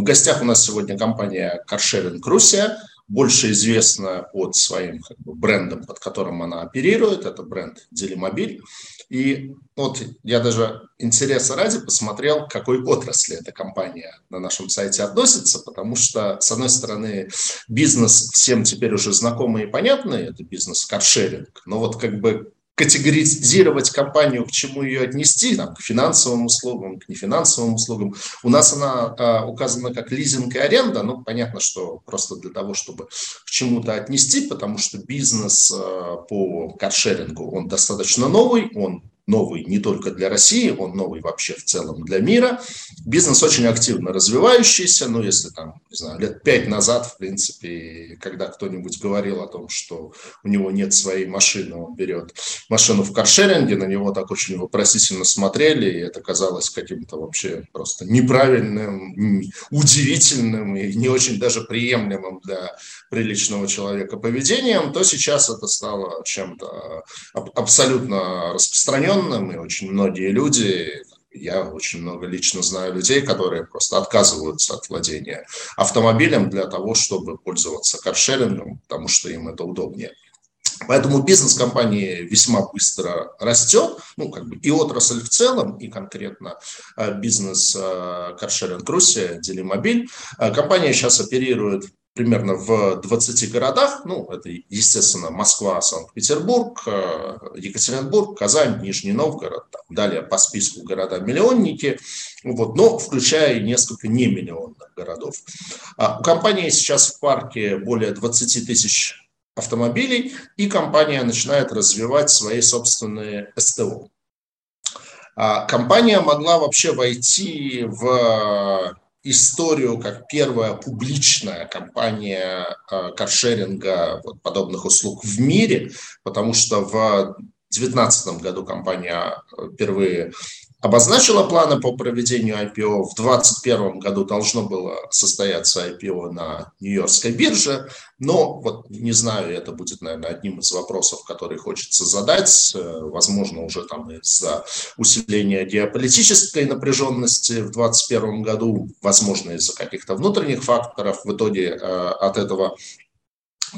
В гостях у нас сегодня компания Carsharing Russia, больше известна под своим как бы, брендом, под которым она оперирует. Это бренд Делимобиль. И вот я даже интереса ради посмотрел, к какой отрасли эта компания на нашем сайте относится, потому что, с одной стороны, бизнес всем теперь уже знакомый и понятный, это бизнес каршеринг, но вот как бы категоризировать компанию, к чему ее отнести, там, к финансовым услугам, к нефинансовым услугам. У нас она а, указана как лизинг и аренда, ну, понятно, что просто для того, чтобы к чему-то отнести, потому что бизнес а, по каршерингу, он достаточно новый, он новый не только для России, он новый вообще в целом для мира. Бизнес очень активно развивающийся, ну, если там, не знаю, лет пять назад, в принципе, когда кто-нибудь говорил о том, что у него нет своей машины, он берет машину в каршеринге, на него так очень вопросительно смотрели, и это казалось каким-то вообще просто неправильным, удивительным и не очень даже приемлемым для приличного человека поведением, то сейчас это стало чем-то абсолютно распространенным, и очень многие люди, я очень много лично знаю людей, которые просто отказываются от владения автомобилем для того, чтобы пользоваться каршерингом, потому что им это удобнее. Поэтому бизнес компании весьма быстро растет, ну, как бы и отрасль в целом, и конкретно э, бизнес э, каршеринг Руси, Делимобиль. Э, компания сейчас оперирует примерно в 20 городах, ну, это, естественно, Москва, Санкт-Петербург, э, Екатеринбург, Казань, Нижний Новгород, там, далее по списку города-миллионники, вот, но включая несколько немиллионных городов. А у компании сейчас в парке более 20 тысяч автомобилей, и компания начинает развивать свои собственные СТО. А компания могла вообще войти в историю как первая публичная компания э, каршеринга вот, подобных услуг в мире, потому что в 2019 году компания э, впервые обозначила планы по проведению IPO. В 2021 году должно было состояться IPO на Нью-Йоркской бирже, но вот не знаю, это будет, наверное, одним из вопросов, которые хочется задать. Э, возможно, уже там из-за усиления геополитической напряженности в 2021 году, возможно, из-за каких-то внутренних факторов, в итоге э, от этого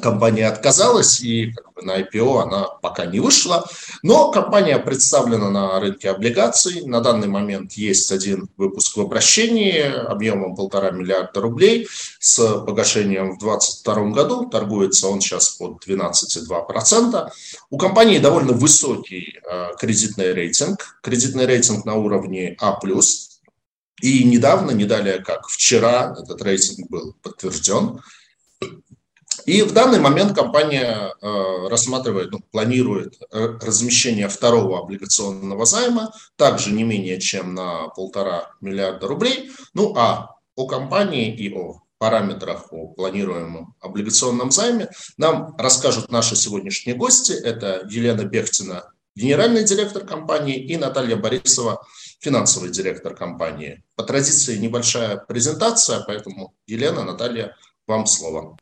компания отказалась, и как бы, на IPO она пока не вышла. Но компания представлена на рынке облигаций. На данный момент есть один выпуск в обращении объемом полтора миллиарда рублей с погашением в 2022 году. Торгуется он сейчас под 12,2%. У компании довольно высокий э, кредитный рейтинг. Кредитный рейтинг на уровне А+. И недавно, не далее как вчера, этот рейтинг был подтвержден. И в данный момент компания э, рассматривает, ну, планирует э, размещение второго облигационного займа, также не менее чем на полтора миллиарда рублей. Ну а о компании и о параметрах о планируемом облигационном займе нам расскажут наши сегодняшние гости. Это Елена Бехтина, генеральный директор компании, и Наталья Борисова, финансовый директор компании. По традиции небольшая презентация, поэтому, Елена, Наталья, вам слово.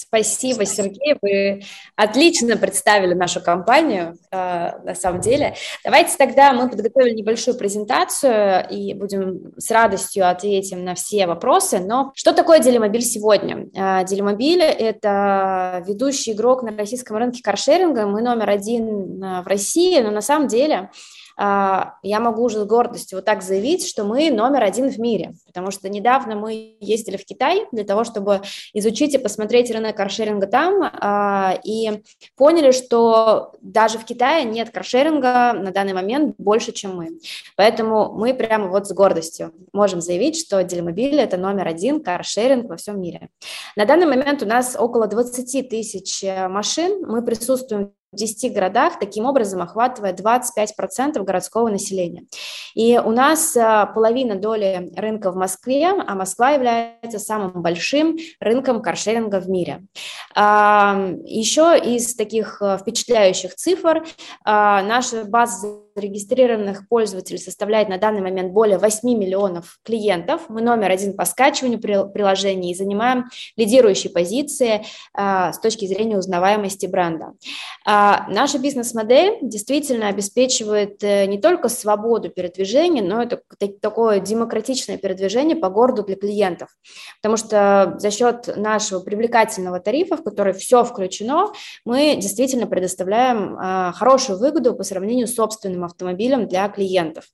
Спасибо, Сергей, вы отлично представили нашу компанию, э, на самом деле. Давайте тогда мы подготовили небольшую презентацию и будем с радостью ответим на все вопросы. Но что такое Делимобиль сегодня? Э, Делимобиль – это ведущий игрок на российском рынке каршеринга. Мы номер один э, в России, но на самом деле я могу уже с гордостью вот так заявить, что мы номер один в мире, потому что недавно мы ездили в Китай для того, чтобы изучить и посмотреть рынок каршеринга там, а, и поняли, что даже в Китае нет каршеринга на данный момент больше, чем мы. Поэтому мы прямо вот с гордостью можем заявить, что Делимобиль – это номер один каршеринг во всем мире. На данный момент у нас около 20 тысяч э, машин, мы присутствуем в 10 городах, таким образом охватывая 25% городского населения. И у нас а, половина доли рынка в Москве, а Москва является самым большим рынком каршеринга в мире. А, Еще из таких а, впечатляющих цифр наша база зарегистрированных пользователей составляет на данный момент более 8 миллионов клиентов. Мы номер один по скачиванию приложений и занимаем лидирующие позиции с точки зрения узнаваемости бренда. А наша бизнес-модель действительно обеспечивает э, не только свободу передвижения, но это такое демократичное передвижение по городу для клиентов. Потому что за счет нашего привлекательного тарифа, в который все включено, мы действительно предоставляем а, хорошую выгоду по сравнению с собственным автомобилем для клиентов.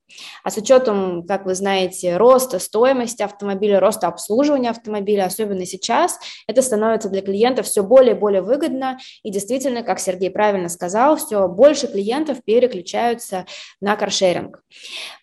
А с учетом, как вы знаете, роста стоимости автомобиля, роста обслуживания автомобиля, особенно сейчас, это становится для клиентов все более и более выгодно. И действительно, как Сергей правильно сказал, все больше клиентов переключаются на каршеринг.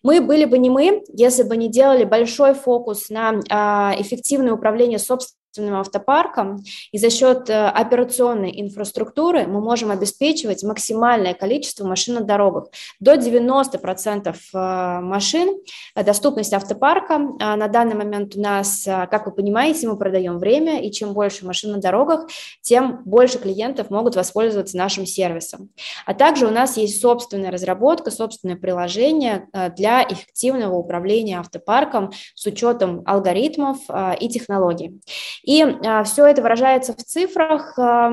Мы были бы не мы, если бы не делали большой фокус на а, эффективное управление собственным собственным автопарком, и за счет э, операционной инфраструктуры мы можем обеспечивать максимальное количество машин на дорогах. До 90% э, машин, э, доступность автопарка. На данный момент у нас, как вы понимаете, мы продаем время, и чем больше машин на дорогах, тем больше клиентов могут воспользоваться нашим сервисом. А также у нас есть собственная разработка, собственное приложение для эффективного управления автопарком с учетом алгоритмов и технологий. И а, все это выражается в цифрах. А,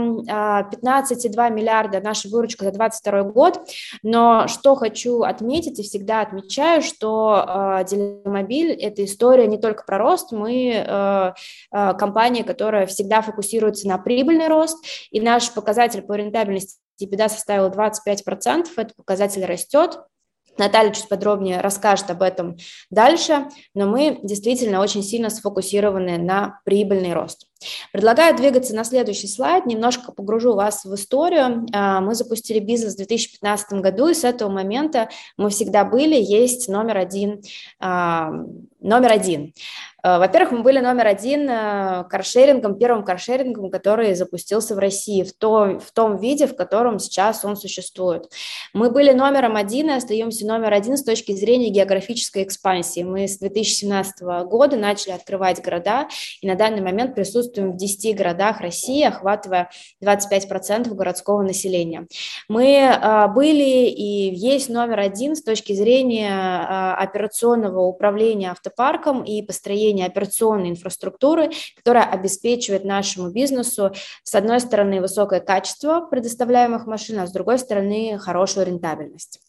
15,2 миллиарда наша выручка за 2022 год. Но что хочу отметить и всегда отмечаю, что а, Делимобиль – это история не только про рост. Мы а, а, компания, которая всегда фокусируется на прибыльный рост. И наш показатель по рентабельности EBITDA составил 25%. Этот показатель растет. Наталья чуть подробнее расскажет об этом дальше, но мы действительно очень сильно сфокусированы на прибыльный рост. Предлагаю двигаться на следующий слайд, немножко погружу вас в историю. А, мы запустили бизнес в 2015 году, и с этого момента мы всегда были, есть номер один. А, номер один. А, во-первых, мы были номер один каршерингом, первым каршерингом, который запустился в России в, то, в том виде, в котором сейчас он существует. Мы были номером один и остаемся номер один с точки зрения географической экспансии. Мы с 2017 года начали открывать города, и на данный момент присутствуем присутствуем в 10 городах России, охватывая 25% городского населения. Мы а, были и есть номер один с точки зрения а, операционного управления автопарком и построения операционной инфраструктуры, которая обеспечивает нашему бизнесу, с одной стороны, высокое качество предоставляемых машин, а с другой стороны, хорошую рентабельность.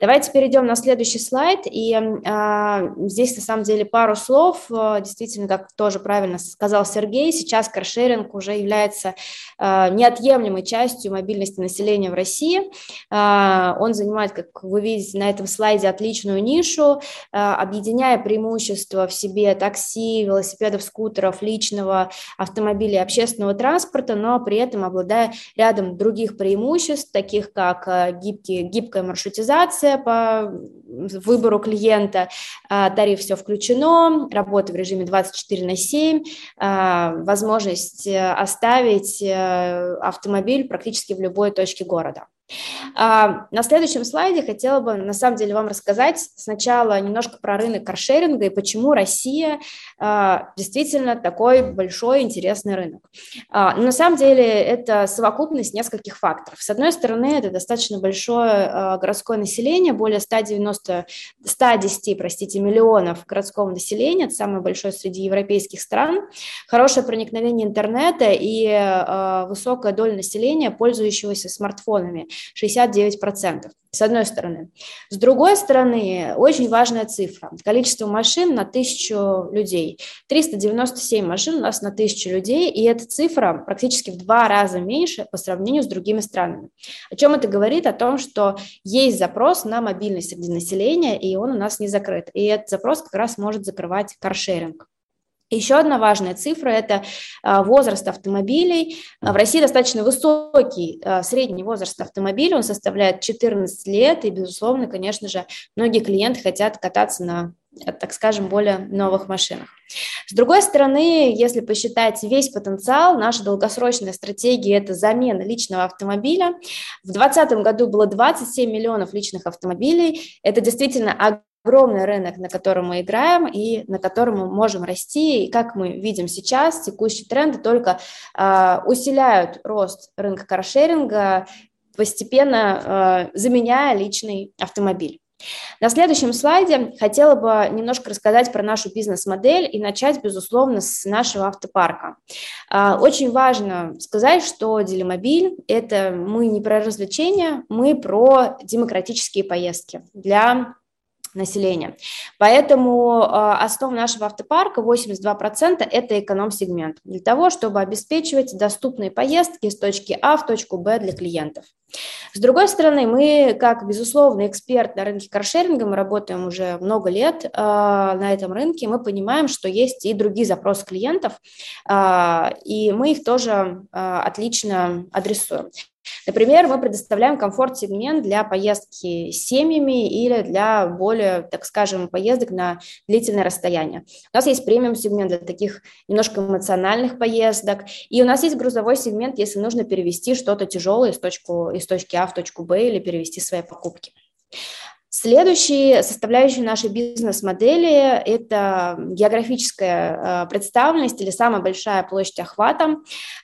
Давайте перейдем на следующий слайд. И а, здесь на самом деле пару слов. А, действительно, как тоже правильно сказал Сергей, сейчас каршеринг уже является а, неотъемлемой частью мобильности населения в России. А, он занимает, как вы видите на этом слайде, отличную нишу, а, объединяя преимущества в себе такси, велосипедов, скутеров, личного автомобиля и общественного транспорта, но при этом обладая рядом других преимуществ, таких как гибкие, гибкая маршрутизация, информация по выбору клиента, а, тариф все включено, работа в режиме 24 на 7, а, возможность э, оставить э, автомобиль практически в любой точке города. А, на следующем слайде хотела бы на самом деле вам рассказать сначала немножко про рынок каршеринга и почему Россия а, действительно такой большой интересный рынок. А, на самом деле это совокупность нескольких факторов. С одной стороны, это достаточно большое городское население, более 190, 110 простите, миллионов городского населения, это самое большое среди европейских стран, хорошее проникновение интернета и высокая доля населения, пользующегося смартфонами. 69%, с одной стороны. С другой стороны, очень важная цифра. Количество машин на тысячу людей. 397 машин у нас на тысячу людей, и эта цифра практически в два раза меньше по сравнению с другими странами. О чем это говорит? О том, что есть запрос на мобильность среди населения, и он у нас не закрыт. И этот запрос как раз может закрывать каршеринг. Еще одна важная цифра – это а, возраст автомобилей. В России достаточно высокий а, средний возраст автомобиля, он составляет 14 лет, и, безусловно, конечно же, многие клиенты хотят кататься на, так скажем, более новых машинах. С другой стороны, если посчитать весь потенциал, наша долгосрочная стратегия – это замена личного автомобиля. В 2020 году было 27 миллионов личных автомобилей. Это действительно огромный рынок, на котором мы играем и на котором мы можем расти. И как мы видим сейчас, текущие тренды только э, усиляют рост рынка каршеринга, постепенно э, заменяя личный автомобиль. На следующем слайде хотела бы немножко рассказать про нашу бизнес-модель и начать, безусловно, с нашего автопарка. А, очень важно сказать, что Делимобиль – это мы не про развлечения, мы про демократические поездки для населения. Поэтому э, основа нашего автопарка 82% это эконом-сегмент для того, чтобы обеспечивать доступные поездки из точки А в точку Б для клиентов. С другой стороны, мы, как безусловный эксперт на рынке каршеринга, мы работаем уже много лет э, на этом рынке, мы понимаем, что есть и другие запросы клиентов, э, и мы их тоже э, отлично адресуем. Например, мы предоставляем комфорт-сегмент для поездки с семьями или для более, так скажем, поездок на длительное расстояние. У нас есть премиум-сегмент для таких немножко эмоциональных поездок, и у нас есть грузовой сегмент, если нужно перевести что-то тяжелое из, точку, из точки А в точку Б или перевести свои покупки. Следующей составляющей нашей бизнес-модели – это географическая э, представленность или самая большая площадь охвата.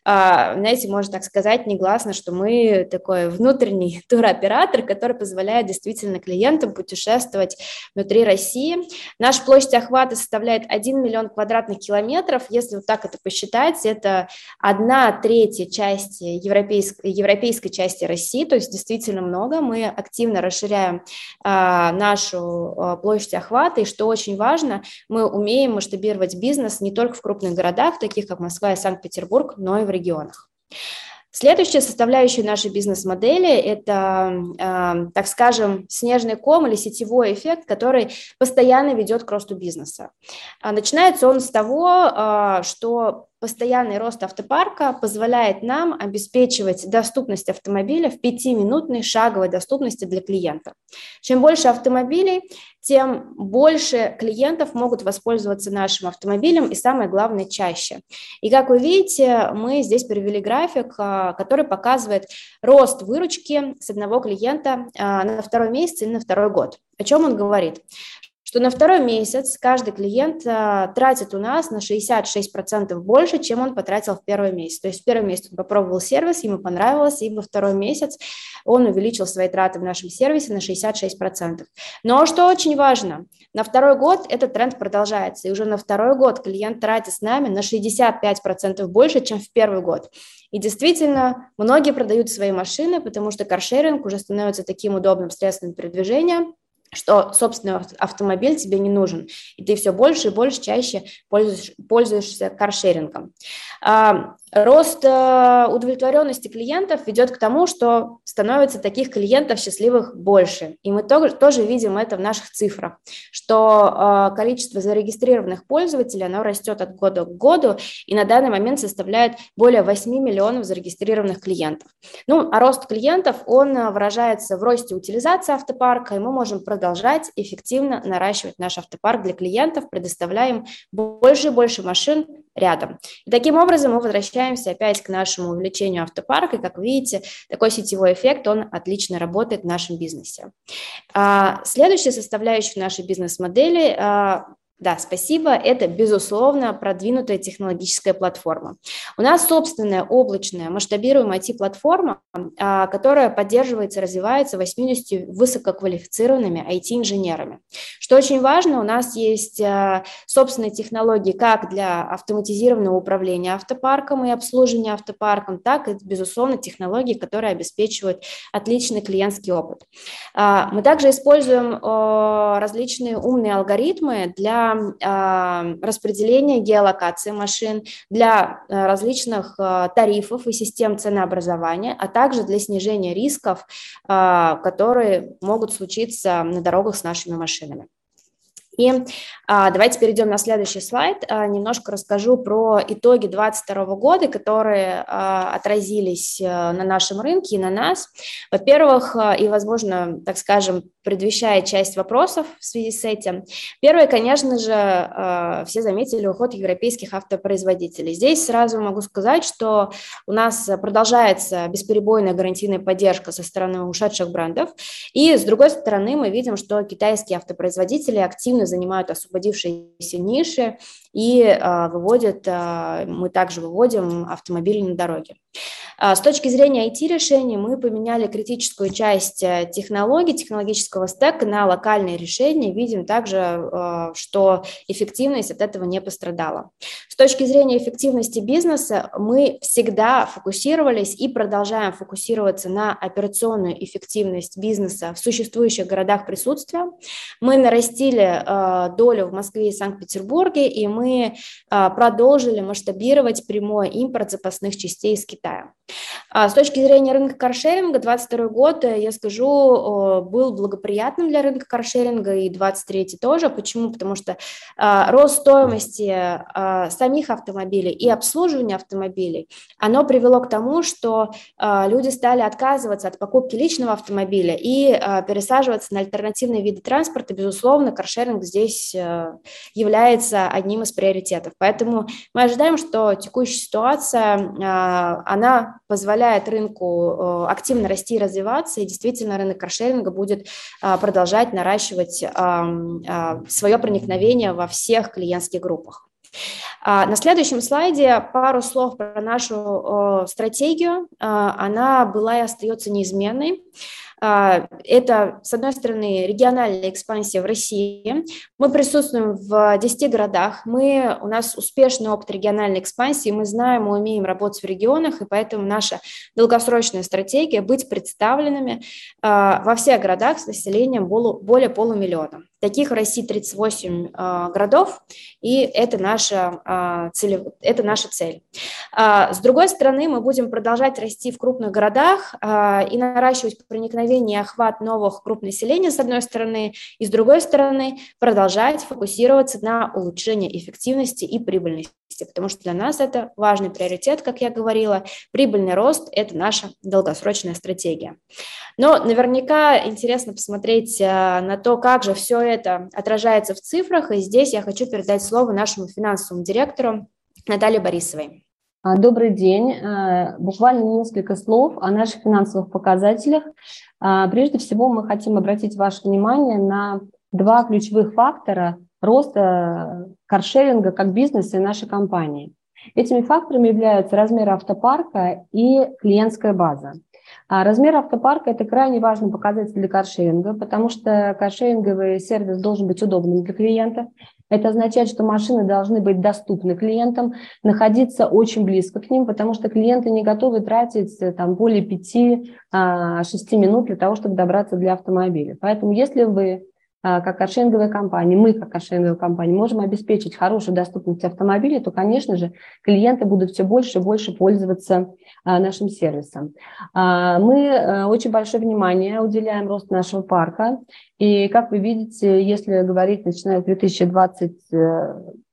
А, знаете, можно так сказать негласно, что мы такой внутренний туроператор, который позволяет действительно клиентам путешествовать внутри России. Наша площадь охвата составляет 1 миллион квадратных километров. Если вот так это посчитать, это одна третья части европейской, европейской части России, то есть действительно много. Мы активно расширяем а, нашу а, площадь охвата, и что очень важно, мы умеем масштабировать бизнес не только в крупных городах, таких как Москва и Санкт-Петербург, но и в регионах. Следующая составляющая нашей бизнес-модели – это, э, так скажем, снежный ком или сетевой эффект, который постоянно ведет к росту бизнеса. Начинается он с того, э, что Постоянный рост автопарка позволяет нам обеспечивать доступность автомобиля в 5-минутной шаговой доступности для клиента. Чем больше автомобилей, тем больше клиентов могут воспользоваться нашим автомобилем и самое главное чаще. И как вы видите, мы здесь привели график, а, который показывает рост выручки с одного клиента а, на второй месяц и на второй год. О чем он говорит? Что на второй месяц каждый клиент а, тратит у нас на 66% больше, чем он потратил в первый месяц. То есть в первый месяц он попробовал сервис, ему понравилось, и во второй месяц он увеличил свои траты в нашем сервисе на 66%. Но что очень важно, на второй год этот тренд продолжается, и уже на второй год клиент тратит с нами на 65% больше, чем в первый год. И действительно, многие продают свои машины, потому что каршеринг уже становится таким удобным средством передвижения, что собственный автомобиль тебе не нужен, и ты все больше и больше чаще пользуешь, пользуешься каршерингом. Рост э, удовлетворенности клиентов ведет к тому, что становится таких клиентов счастливых больше. И мы тоже, видим это в наших цифрах, что э, количество зарегистрированных пользователей, оно растет от года к году, и на данный момент составляет более 8 миллионов зарегистрированных клиентов. Ну, а рост клиентов, он э, выражается в росте утилизации автопарка, и мы можем продолжать эффективно наращивать наш автопарк для клиентов, предоставляем больше и больше машин рядом. И таким образом мы возвращаемся опять к нашему увеличению автопарка. И, как видите, такой сетевой эффект, он отлично работает в нашем бизнесе. А, следующая составляющая нашей бизнес-модели а, да, спасибо. Это, безусловно, продвинутая технологическая платформа. У нас собственная облачная масштабируемая IT-платформа, а, которая поддерживается, развивается 80 высококвалифицированными IT-инженерами. Что очень важно, у нас есть а, собственные технологии как для автоматизированного управления автопарком и обслуживания автопарком, так и, безусловно, технологии, которые обеспечивают отличный клиентский опыт. А, мы также используем различные умные алгоритмы для для распределения геолокации машин, для э, различных э, тарифов и систем ценообразования, а также для снижения рисков, которые могут случиться на дорогах с нашими машинами. И а, давайте перейдем на следующий слайд. А, немножко расскажу про итоги 2022 года, которые а, отразились а, на нашем рынке и на нас. Во-первых, а, и, возможно, так скажем, предвещая часть вопросов в связи с этим. Первое, конечно же, а, все заметили уход европейских автопроизводителей. Здесь сразу могу сказать, что у нас продолжается бесперебойная гарантийная поддержка со стороны ушедших брендов. И, с другой стороны, мы видим, что китайские автопроизводители активно активно занимают освободившиеся ниши и а, выводят, а, мы также выводим автомобили на дороге. А, с точки зрения IT-решений мы поменяли критическую часть э, технологий, технологического стека на локальные решения. Видим также, э, что эффективность от этого не пострадала. С точки зрения эффективности бизнеса мы всегда фокусировались и продолжаем фокусироваться на операционную эффективность бизнеса в существующих городах присутствия. Мы нарастили э, долю в Москве и Санкт-Петербурге, и мы продолжили масштабировать прямой импорт запасных частей из Китая. А с точки зрения рынка каршеринга, 2022 год, э, я скажу, был благоприятным для рынка каршеринга, и 2023 тоже. Почему? Потому что а, рост стоимости а, самих автомобилей и обслуживания автомобилей, оно привело к тому, что люди стали отказываться от покупки личного автомобиля и пересаживаться на альтернативные виды транспорта. Безусловно, каршеринг здесь э, является одним из приоритетов. Поэтому мы ожидаем, что текущая ситуация, она позволяет рынку э, активно расти и развиваться, и действительно рынок каршеринга будет э, продолжать наращивать э, свое проникновение во всех клиентских группах. А, на следующем слайде пару слов про нашу стратегию. Она была и остается неизменной. А, это, с одной стороны, региональная экспансия в России. Мы присутствуем в 10 городах. Мы, у нас успешный опыт региональной экспансии. Мы знаем, мы умеем работать в регионах, и поэтому наша долгосрочная стратегия – быть представленными а, во всех городах с населением более полумиллиона. Таких в России 38 э, городов, и это наша, э, цель, это наша цель. Э, с другой стороны, мы будем продолжать расти в крупных городах э, и наращивать проникновение и охват новых групп населения, с одной стороны, и с другой стороны, продолжать фокусироваться на улучшении эффективности и прибыльности потому что для нас это важный приоритет, как я говорила. Прибыльный рост – это наша долгосрочная стратегия. Но наверняка интересно посмотреть э, на то, как же все это отражается в цифрах, и здесь я хочу передать слово нашему финансовому директору Наталье Борисовой. А, добрый день. Э, буквально несколько слов о наших финансовых показателях. А, прежде всего, мы хотим обратить ваше внимание на два ключевых фактора роста каршеринга как бизнеса и нашей компании. Этими факторами являются размер автопарка и клиентская база. А размер автопарка – это крайне важный показатель для каршеринга, потому что каршеринговый сервис должен быть удобным для клиента. Это означает, что машины должны быть доступны клиентам, находиться очень близко к ним, потому что клиенты не готовы тратить э, там, более 5-6 а, минут для того, чтобы добраться для автомобиля. Поэтому если вы как каршеринговая компания, мы как каршеринговая компания можем обеспечить хорошую доступность автомобилей, то, конечно же, клиенты будут все больше и больше пользоваться а, нашим сервисом. А, мы э, очень большое внимание уделяем росту нашего парка. И, как вы видите, если говорить, начиная с 2020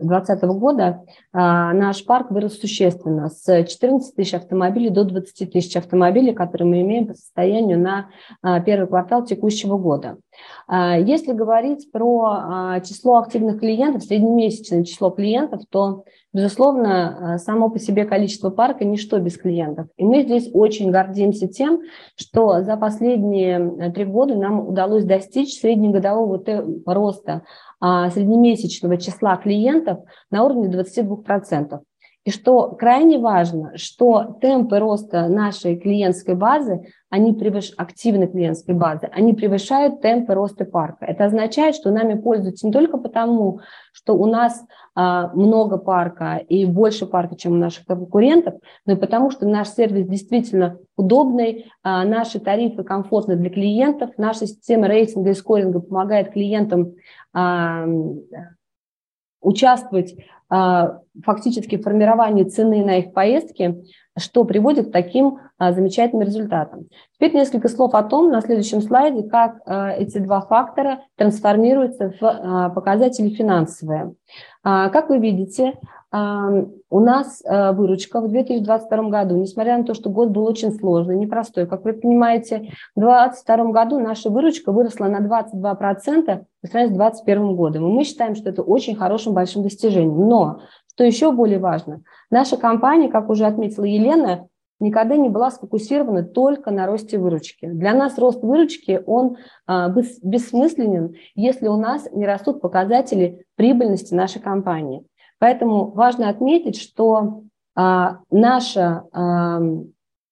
2020 года а, наш парк вырос существенно с 14 тысяч автомобилей до 20 тысяч автомобилей, которые мы имеем по состоянию на а, первый квартал текущего года. А, если говорить про число активных клиентов, среднемесячное число клиентов, то, безусловно, само по себе количество парка – ничто без клиентов. И мы здесь очень гордимся тем, что за последние три года нам удалось достичь среднегодового роста среднемесячного числа клиентов на уровне 22%. И что крайне важно, что темпы роста нашей клиентской базы, они превыш... активной клиентской базы, они превышают темпы роста парка. Это означает, что нами пользуются не только потому, что у нас а, много парка и больше парка, чем у наших конкурентов, но и потому, что наш сервис действительно удобный, а, наши тарифы комфортны для клиентов, наша система рейтинга и скоринга помогает клиентам а, участвовать а, фактически в формировании цены на их поездки, что приводит к таким а, замечательным результатам. Теперь несколько слов о том на следующем слайде, как эти два фактора трансформируются в показатели финансовые. Как вы видите, у нас э, выручка в 2022 году, несмотря на то, что год был очень сложный, непростой, как вы понимаете, в 2022 году наша выручка выросла на 22% по сравнению с 2021 годом. И мы считаем, что это очень хорошим большим достижением. Но, что еще более важно, наша компания, как уже отметила Елена, никогда не была сфокусирована только на росте выручки. Для нас рост выручки, он а, бессмысленен, если у нас не растут показатели прибыльности нашей компании. Поэтому важно отметить, что наша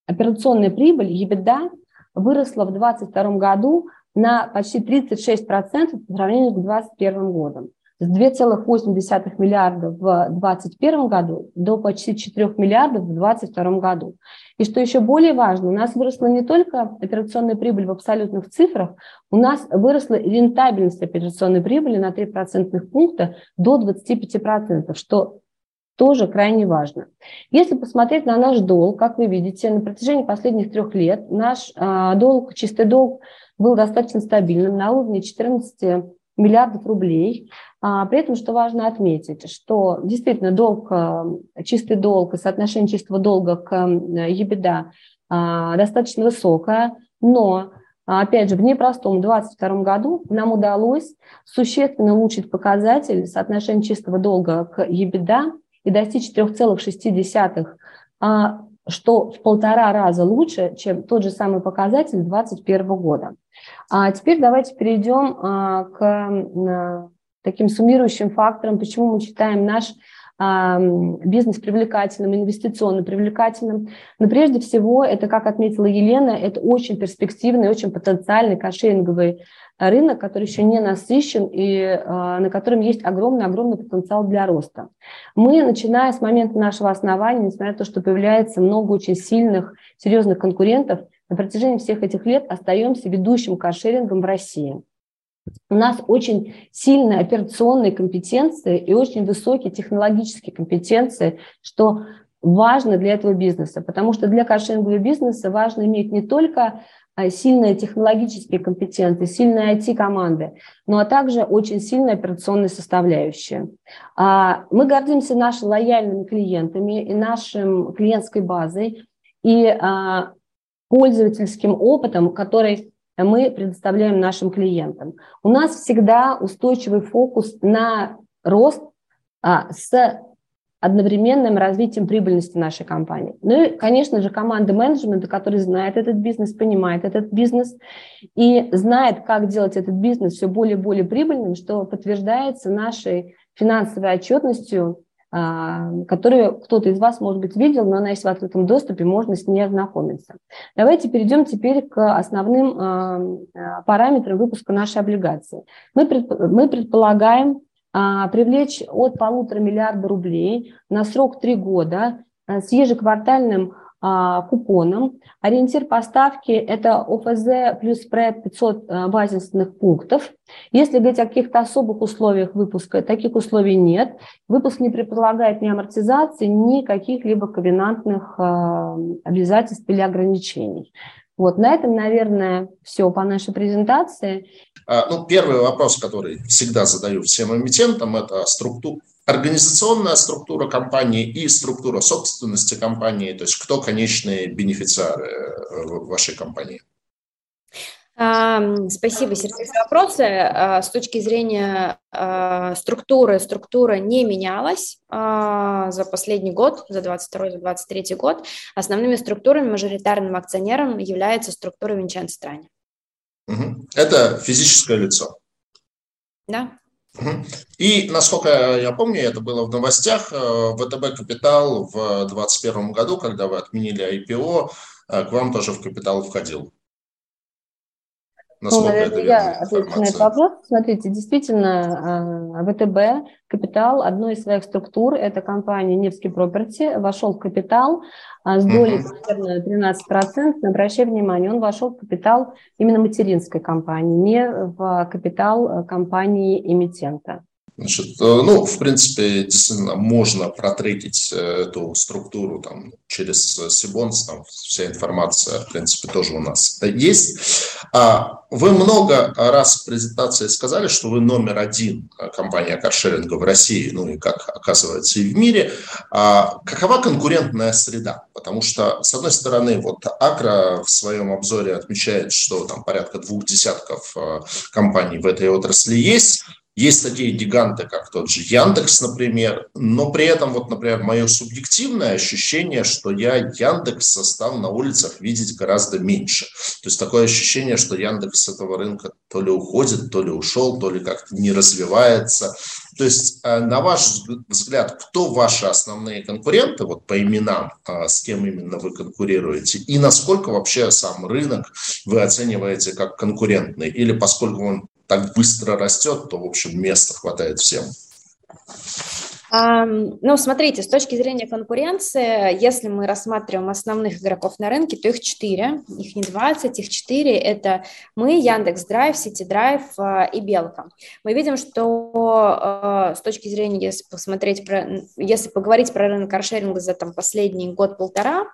операционная прибыль, EBITDA, выросла в 2022 году на почти 36% по сравнению с 2021 годом. С 2,8 миллиарда в 2021 году до почти 4 миллиардов в 2022 году. И что еще более важно, у нас выросла не только операционная прибыль в абсолютных цифрах, у нас выросла рентабельность операционной прибыли на 3 процентных пункта до 25%, что тоже крайне важно. Если посмотреть на наш долг, как вы видите, на протяжении последних трех лет наш э, долг, чистый долг был достаточно стабильным на уровне 14 миллиардов рублей. А, при этом, что важно отметить, что действительно долг, а, чистый долг и соотношение чистого долга к EBITDA а, достаточно высокое, но Опять же, в непростом 2022 году нам удалось существенно улучшить показатель соотношения чистого долга к EBITDA и достичь 3,6, что в полтора раза лучше, чем тот же самый показатель 2021 года. А теперь давайте перейдем а, к а, таким суммирующим факторам, почему мы считаем наш а, бизнес привлекательным, инвестиционно привлекательным. Но прежде всего, это, как отметила Елена, это очень перспективный, очень потенциальный кошеринговый рынок, который еще не насыщен и э, на котором есть огромный-огромный потенциал для роста. Мы, начиная с момента нашего основания, несмотря на то, что появляется много очень сильных, серьезных конкурентов, на протяжении всех этих лет остаемся ведущим каршерингом в России. У нас очень сильные операционные компетенции и очень высокие технологические компетенции, что важно для этого бизнеса, потому что для каршерингового бизнеса важно иметь не только а, сильные технологические компетенции, сильные IT-команды, но а также очень сильная операционная составляющая. Мы гордимся нашими лояльными клиентами и нашим клиентской базой и а, пользовательским опытом, который мы предоставляем нашим клиентам. У нас всегда устойчивый фокус на рост с одновременным развитием прибыльности нашей компании. Ну и, конечно же, команда менеджмента, который знает этот бизнес, понимает этот бизнес и знает, как делать этот бизнес все более и более прибыльным, что подтверждается нашей финансовой отчетностью, а, которую кто-то из вас, может быть, видел, но она есть в открытом доступе, можно с ней ознакомиться. Давайте перейдем теперь к основным а, параметрам выпуска нашей облигации. Мы предполагаем а, привлечь от полутора миллиарда рублей на срок три года а, с ежеквартальным а, купоном. Ориентир поставки – это ОФЗ плюс спред 500 базисных пунктов. Если говорить о каких-то особых условиях выпуска, таких условий нет. Выпуск не предполагает ни амортизации, ни каких-либо ковенантных обязательств или ограничений. Вот на этом, наверное, все по нашей презентации. А, ну, первый вопрос, который всегда задаю всем эмитентам, это структура, организационная структура компании и структура собственности компании, то есть кто конечные бенефициары э, вашей компании. Спасибо, Сергей, за вопросы. А, с точки зрения а, структуры, структура не менялась за последний год, за 22-23 год. Основными структурами, мажоритарным акционером является структура Винченцо Страни. Это физическое лицо. Да. И, насколько я помню, это было в новостях, э, ВТБ Капитал в 2021 году, когда вы отменили IPO, э, к вам тоже в капитал входил. Насколько ну, наверное, я отвечу на этот вопрос. Смотрите, действительно, а, ВТБ Капитал, одной из своих структур, это компания Невский Проперти, вошел в капитал а, с долей примерно 13%. Но обращаю внимание, он вошел в капитал именно материнской компании, не в капитал компании эмитента. Значит, э, ну, в принципе, действительно, можно протрекить э, эту структуру там, через Сибонс, там вся информация, в принципе, тоже у нас есть. А вы много раз в презентации сказали, что вы номер один э, компания каршеринга в России, ну и как оказывается и в мире. А какова конкурентная среда? Потому что, с одной стороны, вот Акра в своем обзоре отмечает, что там порядка двух десятков компаний в этой отрасли есть, есть такие гиганты, как тот же Яндекс, например, но при этом, вот, например, мое субъективное ощущение, что я Яндекс стал на улицах видеть гораздо меньше. То есть такое ощущение, что Яндекс с этого рынка то ли уходит, то ли ушел, то ли как-то не развивается. То есть, э, на ваш взгляд, кто ваши основные конкуренты, вот по именам, э, с кем именно вы конкурируете, и насколько вообще сам рынок вы оцениваете как конкурентный, или поскольку он так быстро растет, то, в общем, места хватает всем? Ну, смотрите, с точки зрения конкуренции, если мы рассматриваем основных игроков на рынке, то их 4, их не 20, их 4. Это мы, Яндекс Драйв, Сити Драйв и Белка. Мы видим, что а, с точки зрения, если посмотреть, про, если поговорить про рынок каршеринга за там, последний год-полтора,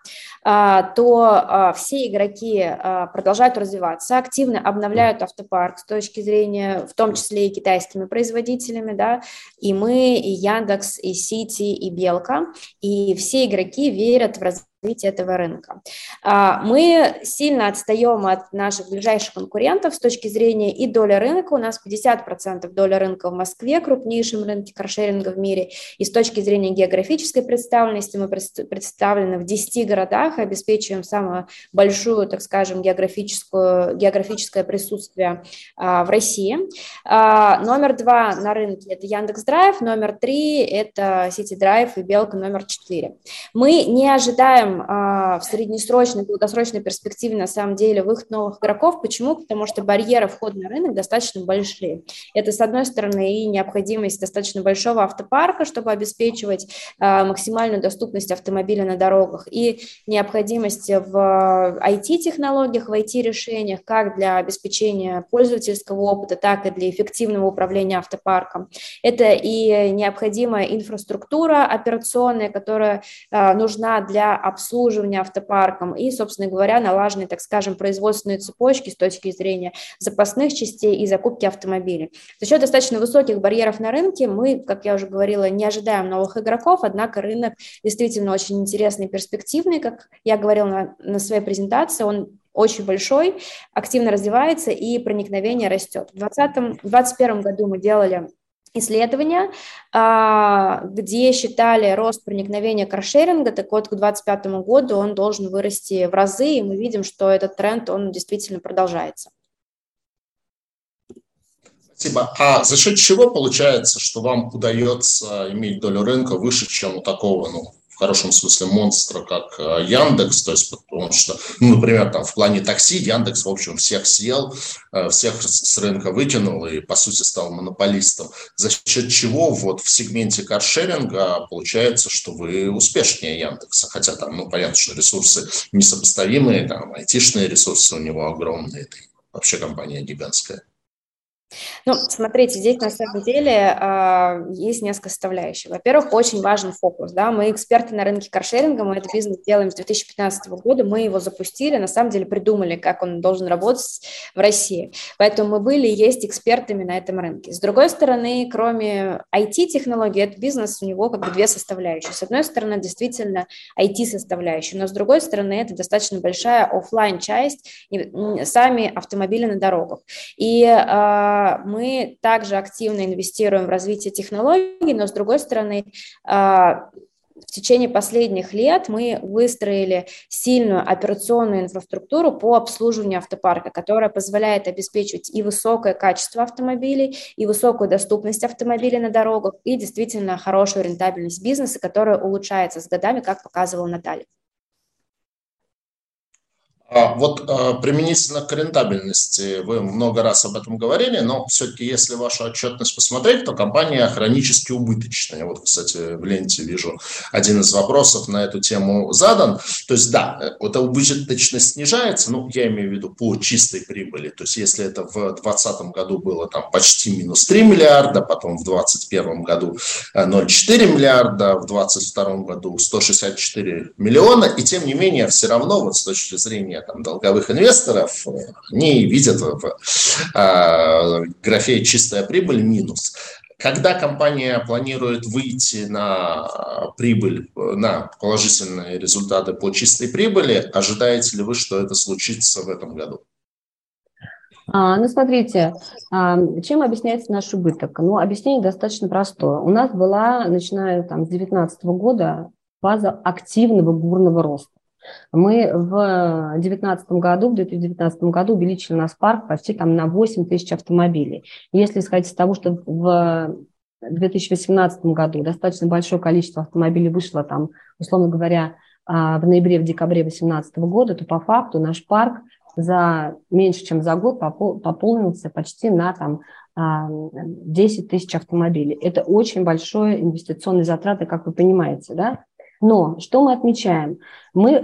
а, то а, все игроки продолжают развиваться, активно обновляют автопарк с точки зрения, в том числе и китайскими производителями, да, и мы, и Яндекс, и Сити, и Белка, и все игроки верят в развитие развития этого рынка. А, мы сильно отстаем от наших ближайших конкурентов с точки зрения и доли рынка. У нас 50% доля рынка в Москве, крупнейшем рынке каршеринга в мире. И с точки зрения географической представленности мы представлены в 10 городах, обеспечиваем самую большую, так скажем, географическую, географическое присутствие а, в России. А, номер два на рынке – это Яндекс Драйв, номер три – это Сити Драйв и Белка номер четыре. Мы не ожидаем а, в среднесрочной, долгосрочной перспективе на самом деле выход новых игроков. Почему? Потому что барьеры входа на рынок достаточно большие. Это, с одной стороны, и необходимость достаточно большого автопарка, чтобы обеспечивать а, максимальную доступность автомобиля на дорогах, и необходимость в IT-технологиях, в IT-решениях, как для обеспечения пользовательского опыта, так и для эффективного управления автопарком. Это и необходимая инфраструктура операционная, которая а, нужна для обслуживания обслуживания автопарком и, собственно говоря, налаженной, так скажем, производственной цепочки с точки зрения запасных частей и закупки автомобилей. За счет достаточно высоких барьеров на рынке мы, как я уже говорила, не ожидаем новых игроков, однако рынок действительно очень интересный и перспективный, как я говорила на, на своей презентации, он очень большой, активно развивается и проникновение растет. В 2020-2021 году мы делали исследования, а, где считали рост проникновения каршеринга, так вот к 2025 году он должен вырасти в разы, и мы видим, что этот тренд, он действительно продолжается. Спасибо. А за счет чего получается, что вам удается иметь долю рынка выше, чем у такого, ну, хорошем смысле монстра, как э, Яндекс, то есть потому что, ну, например, там в плане такси Яндекс, в общем, всех съел, э, всех с рынка вытянул и, по сути, стал монополистом, за счет чего вот в сегменте каршеринга получается, что вы успешнее Яндекса, хотя там, ну, понятно, что ресурсы несопоставимые, там, айтишные ресурсы у него огромные, это вообще компания гигантская. Ну, смотрите, здесь на самом деле э, есть несколько составляющих. Во-первых, очень важен фокус. Да? Мы эксперты на рынке каршеринга, мы этот бизнес делаем с 2015 года, мы его запустили, на самом деле придумали, как он должен работать в России. Поэтому мы были и есть экспертами на этом рынке. С другой стороны, кроме IT-технологий, этот бизнес у него как бы две составляющие. С одной стороны, действительно IT-составляющая, но с другой стороны, это достаточно большая офлайн часть сами автомобили на дорогах. И э, мы также активно инвестируем в развитие технологий, но с другой стороны, а, в течение последних лет мы выстроили сильную операционную инфраструктуру по обслуживанию автопарка, которая позволяет обеспечивать и высокое качество автомобилей, и высокую доступность автомобилей на дорогах, и действительно хорошую рентабельность бизнеса, которая улучшается с годами, как показывала Наталья. А вот а, применительно к рентабельности, вы много раз об этом говорили, но все-таки если вашу отчетность посмотреть, то компания хронически убыточная. Вот, кстати, в ленте вижу один из вопросов на эту тему задан. То есть, да, эта убыточность снижается, ну, я имею в виду по чистой прибыли. То есть, если это в 2020 году было там почти минус 3 миллиарда, потом в 2021 году 0,4 э, миллиарда, в 2022 году 164 миллиона, и тем не менее, все равно вот с точки зрения там, долговых инвесторов, они видят в э, графе чистая прибыль минус. Когда компания планирует выйти на прибыль, на положительные результаты по чистой прибыли, ожидаете ли вы, что это случится в этом году? А, ну, смотрите, а, чем объясняется наш убыток? Ну, объяснение достаточно простое. У нас была, начиная там, с 2019 года, фаза активного бурного роста. Мы в 2019 году, в 2019 году увеличили наш парк почти там на 8 тысяч автомобилей. Если исходить из того, что в 2018 году достаточно большое количество автомобилей вышло там, условно говоря, а, в ноябре, в декабре 2018 года, то по факту наш парк за меньше, чем за год пополнился почти на там, 10 тысяч автомобилей. Это очень большое инвестиционные затраты, как вы понимаете, да? Но что мы отмечаем? Мы э,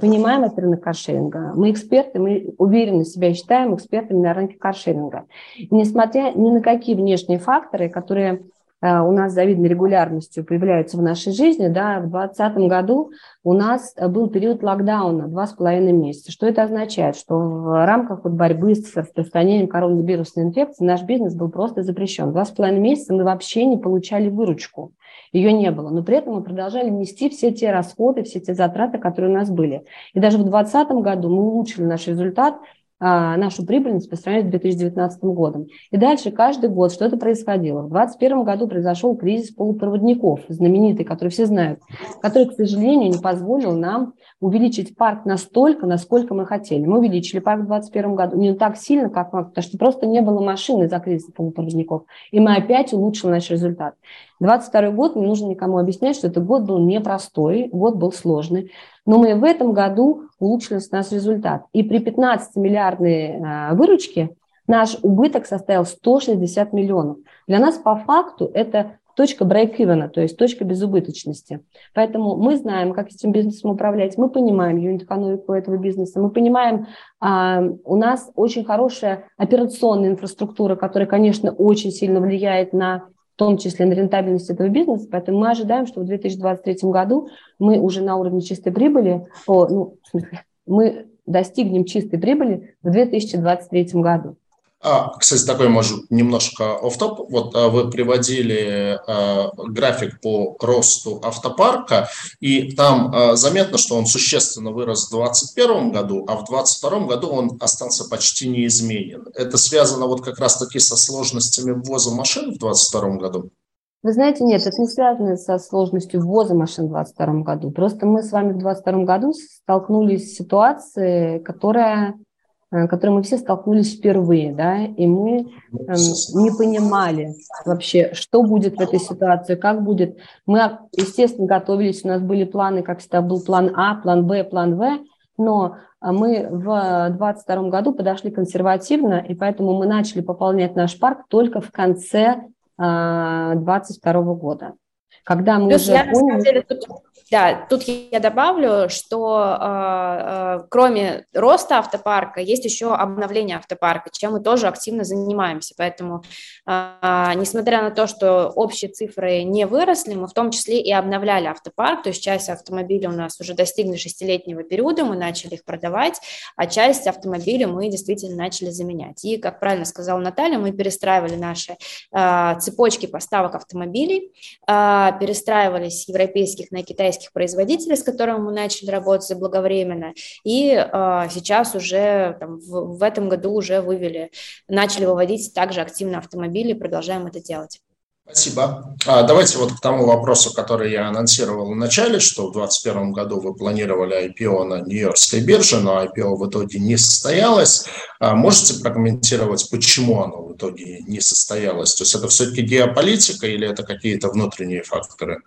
понимаем этот рынок каршеринга, мы эксперты, мы уверенно себя считаем экспертами на рынке каршеринга. И несмотря ни на какие внешние факторы, которые э, у нас с завидной регулярностью появляются в нашей жизни, да, в 2020 году у нас был период локдауна, два с половиной месяца. Что это означает? Что в рамках вот борьбы с распространением коронавирусной инфекции наш бизнес был просто запрещен. Два с половиной месяца мы вообще не получали выручку ее не было. Но при этом мы продолжали нести все те расходы, все те затраты, которые у нас были. И даже в 2020 году мы улучшили наш результат а, нашу прибыльность по сравнению с 2019 годом. И дальше каждый год что-то происходило. В 2021 году произошел кризис полупроводников, знаменитый, который все знают, который, к сожалению, не позволил нам увеличить парк настолько, насколько мы хотели. Мы увеличили парк в 2021 году не так сильно, как потому что просто не было машин из-за кризиса полупроводников. И мы опять улучшили наш результат. 22 год, не нужно никому объяснять, что этот год был непростой, год был сложный. Но мы в этом году улучшили наш результат. И при 15-миллиардной а, выручке наш убыток составил 160 миллионов. Для нас по факту это точка брейк-ивена, то есть точка безубыточности. Поэтому мы знаем, как этим бизнесом управлять, мы понимаем юнит-экономику этого бизнеса, мы понимаем, а, у нас очень хорошая операционная инфраструктура, которая, конечно, очень сильно влияет на в том числе на рентабельность этого бизнеса. Поэтому мы ожидаем, что в 2023 году мы уже на уровне чистой прибыли, о, ну, мы достигнем чистой прибыли в 2023 году. А, кстати, такой, может, немножко оф топ Вот а, вы приводили а, график по росту автопарка, и там а, заметно, что он существенно вырос в 2021 году, а в 2022 году он остался почти неизменен. Это связано вот как раз-таки со сложностями ввоза машин в 2022 году? Вы знаете, нет, это не связано со сложностью ввоза машин в 2022 году. Просто мы с вами в 2022 году столкнулись с ситуацией, которая которой мы все столкнулись впервые, да, и мы эм, не понимали вообще, что будет в этой ситуации, как будет. Мы, естественно, готовились, у нас были планы, как всегда был план А, план Б, план В, но э, мы в 2022 году подошли консервативно, и поэтому мы начали пополнять наш парк только в конце 2022 э, года. Когда мы Плюс уже я, поняли... на самом деле, тут да, тут я добавлю, что э, э, кроме роста автопарка есть еще обновление автопарка, чем мы тоже активно занимаемся. Поэтому, э, несмотря на то, что общие цифры не выросли, мы в том числе и обновляли автопарк, то есть часть автомобилей у нас уже достигли шестилетнего периода, мы начали их продавать, а часть автомобилей мы действительно начали заменять. И, как правильно сказала Наталья, мы перестраивали наши э, цепочки поставок автомобилей, э, перестраивались с европейских на китайские китайских производителей, с которыми мы начали работать заблаговременно, и э, сейчас уже там, в, в этом году уже вывели, начали выводить также активно автомобили, продолжаем это делать. Спасибо. А, давайте вот к тому вопросу, который я анонсировал в начале, что в 2021 году вы планировали IPO на Нью-Йоркской бирже, но IPO в итоге не состоялось. А, можете прокомментировать, почему оно в итоге не состоялось? То есть это все-таки геополитика или это какие-то внутренние факторы?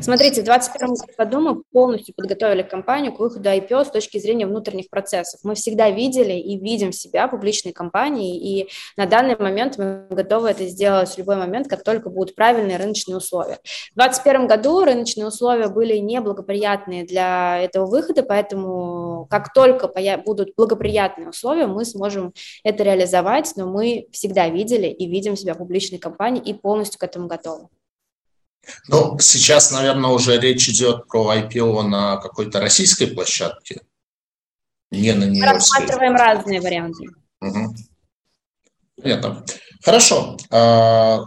Смотрите, в 2021 году мы полностью подготовили компанию к выходу IPO с точки зрения внутренних процессов. Мы всегда видели и видим себя публичной компанией, и на данный момент мы готовы это сделать в любой момент, как только будут правильные рыночные условия. В 2021 году рыночные условия были неблагоприятные для этого выхода, поэтому как только будут благоприятные условия, мы сможем это реализовать, но мы всегда видели и видим себя публичной компанией и полностью к этому готовы. Ну, сейчас, наверное, уже речь идет про IPO на какой-то российской площадке, не на нью Рассматриваем разные варианты. Угу. Понятно. Хорошо. А,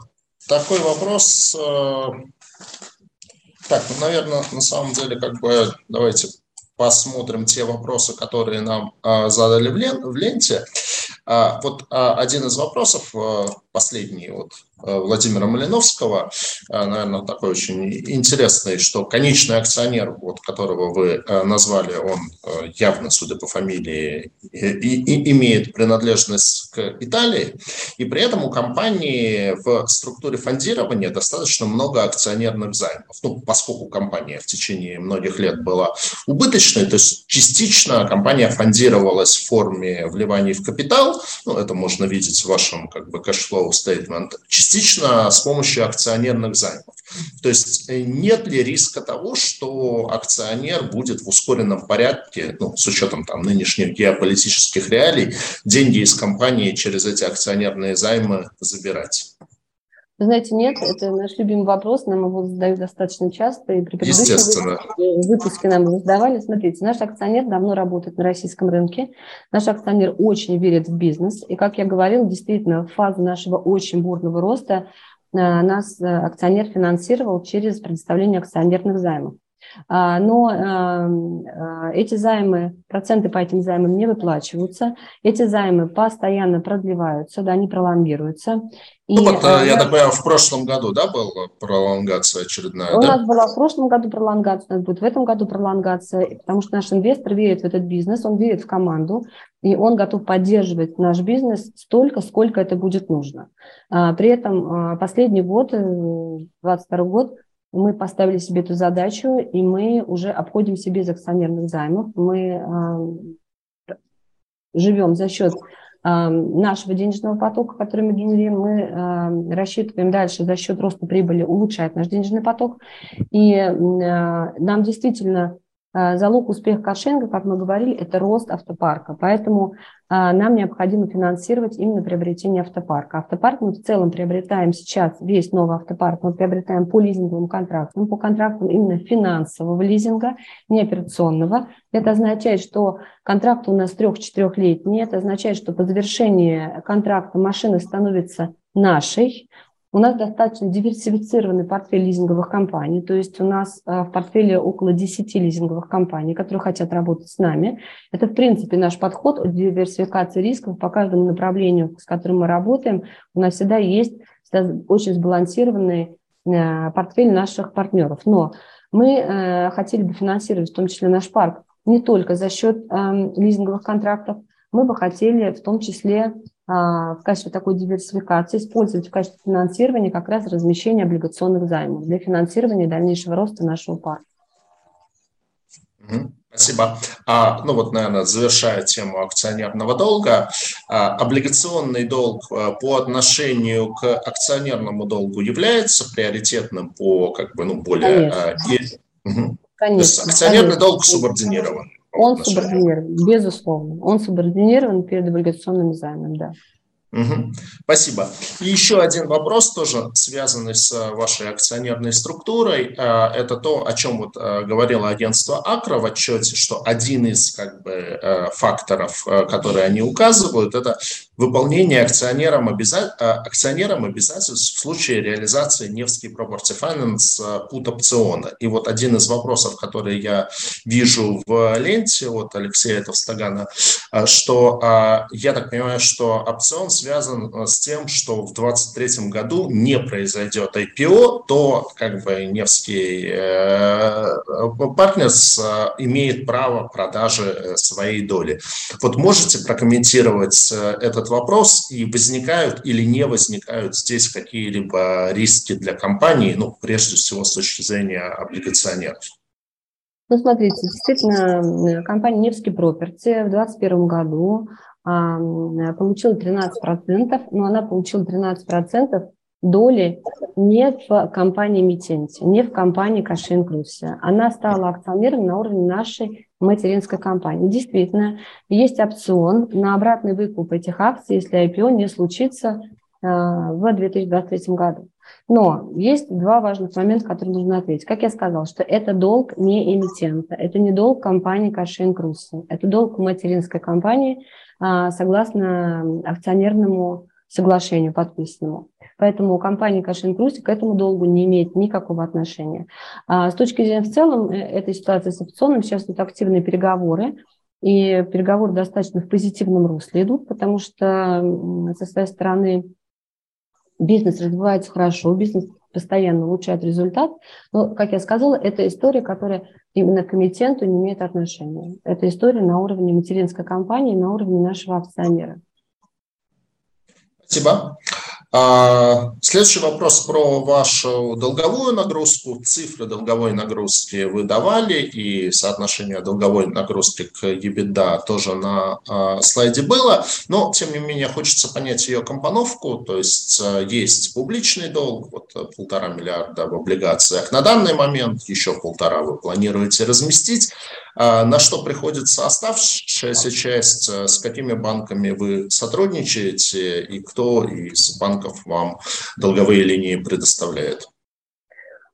такой вопрос. А, так, ну, наверное, на самом деле, как бы, давайте посмотрим те вопросы, которые нам а, задали в, лен, в ленте. А, вот а, один из вопросов, а, последний, вот Э, Владимира Малиновского, э, наверное, такой очень интересный, что конечный акционер, вот, которого вы э, назвали, он явно, судя по фамилии, и, и имеет принадлежность к Италии, и при этом у компании в структуре фондирования достаточно много акционерных займов. Ну, поскольку компания в течение многих лет была убыточной, то есть частично компания фондировалась в форме вливаний в капитал, ну, это можно видеть в вашем как бы cash flow statement, частично с помощью акционерных займов. То есть э, нет ли риска того, что акционер будет в ускоренном порядке, ну, с учетом там, нынешних геополитических реалий, деньги из компании через эти акционерные займы забирать? Вы знаете, нет, это наш любимый вопрос, нам его задают достаточно часто, и при предыдущем выпуске нам его задавали. Смотрите, наш акционер давно работает на российском рынке, наш акционер очень верит в бизнес, и, как я говорила, действительно, в фазу нашего очень бурного роста э, нас э, акционер финансировал через предоставление акционерных займов. А, но эм, э, эти займы, проценты по этим займам не выплачиваются, эти займы постоянно продлеваются, да, они пролонгируются. И, ну вот, э, я так понимаю, в прошлом году, да, была пролонгация очередная, У да? нас была в прошлом году пролонгация, у нас будет в этом году пролонгация, потому что наш инвестор верит в этот бизнес, он верит в команду, и он готов поддерживать наш бизнес столько, сколько это будет нужно. А, при этом последний год, 2022 э, год, мы поставили себе эту задачу, и мы уже обходимся без акционерных займов. Мы э, живем за счет э, нашего денежного потока, который мы генерим. Мы э, рассчитываем дальше за счет роста прибыли улучшать наш денежный поток. И э, нам действительно залог успеха каршеринга, как мы говорили, это рост автопарка. Поэтому а, нам необходимо финансировать именно приобретение автопарка. Автопарк мы в целом приобретаем сейчас, весь новый автопарк мы приобретаем по лизинговым контрактам, по контрактам именно финансового лизинга, не операционного. Это означает, что контракт у нас трех-четырехлетний, это означает, что по завершении контракта машина становится нашей, у нас достаточно диверсифицированный портфель лизинговых компаний, то есть у нас э, в портфеле около 10 лизинговых компаний, которые хотят работать с нами. Это, в принципе, наш подход от диверсификации рисков по каждому направлению, с которым мы работаем. У нас всегда есть очень сбалансированный э, портфель наших партнеров. Но мы э, хотели бы финансировать в том числе наш парк не только за счет эм, лизинговых контрактов, мы бы хотели в том числе в качестве такой диверсификации использовать в качестве финансирования как раз размещение облигационных займов для финансирования дальнейшего роста нашего парка. Спасибо. А, ну вот, наверное, завершая тему акционерного долга, а, облигационный долг а, по отношению к акционерному долгу является приоритетным по как бы ну более. А, и, угу. Конечно. То есть акционерный конечно. долг субординирован. Он субординирован, безусловно. Он субординирован перед облигационным займом, да. Угу. Спасибо. И еще один вопрос, тоже связанный с вашей акционерной структурой. А, это то, о чем вот а, говорило агентство Акро в отчете, что один из как бы, э, факторов, э, которые они указывают, это выполнение акционерам, обяза... Э, акционерам обязательств в случае реализации Невский Property Finance пут опциона. И вот один из вопросов, который я вижу в ленте от Алексея Товстагана, что я так понимаю, что опцион связан э, с тем, что в 2023 году не произойдет IPO, то как бы Невский э, партнерс э, имеет право продажи своей доли. Вот можете прокомментировать этот вопрос и возникают или не возникают здесь какие-либо риски для компании, ну, прежде всего с точки зрения облигационеров? Ну, смотрите, действительно, компания Невский Проперти в 2021 году получила 13%, но она получила 13% доли не в компании Митенти, не в компании Кашин Круси. Она стала акционером на уровне нашей материнской компании. Действительно, есть опцион на обратный выкуп этих акций, если IPO не случится а, в 2023 году. Но есть два важных момента, которые нужно ответить. Как я сказала, что это долг не эмитента, это не долг компании Кашин Круси, это долг материнской компании, а, согласно акционерному соглашению подписанному. Поэтому компания Кашин Крусик к этому долгу не имеет никакого отношения. А с точки зрения в целом э, этой ситуации с опционом сейчас идут активные переговоры, и переговоры достаточно в позитивном русле идут, потому что со своей стороны бизнес развивается хорошо, бизнес постоянно улучшает результат. Но, как я сказала, это история, которая именно к эмитенту не имеет отношения. Это история на уровне материнской компании, на уровне нашего акционера. Спасибо. А, следующий вопрос про вашу долговую нагрузку. Цифры долговой нагрузки вы давали, и соотношение долговой нагрузки к EBITDA тоже на а, слайде было. Но, тем не менее, хочется понять ее компоновку. То есть а, есть публичный долг, вот полтора миллиарда в облигациях. На данный момент еще полтора вы планируете разместить. А на что приходится оставшаяся часть, э, с какими банками вы сотрудничаете и кто из банков вам долговые линии предоставляет?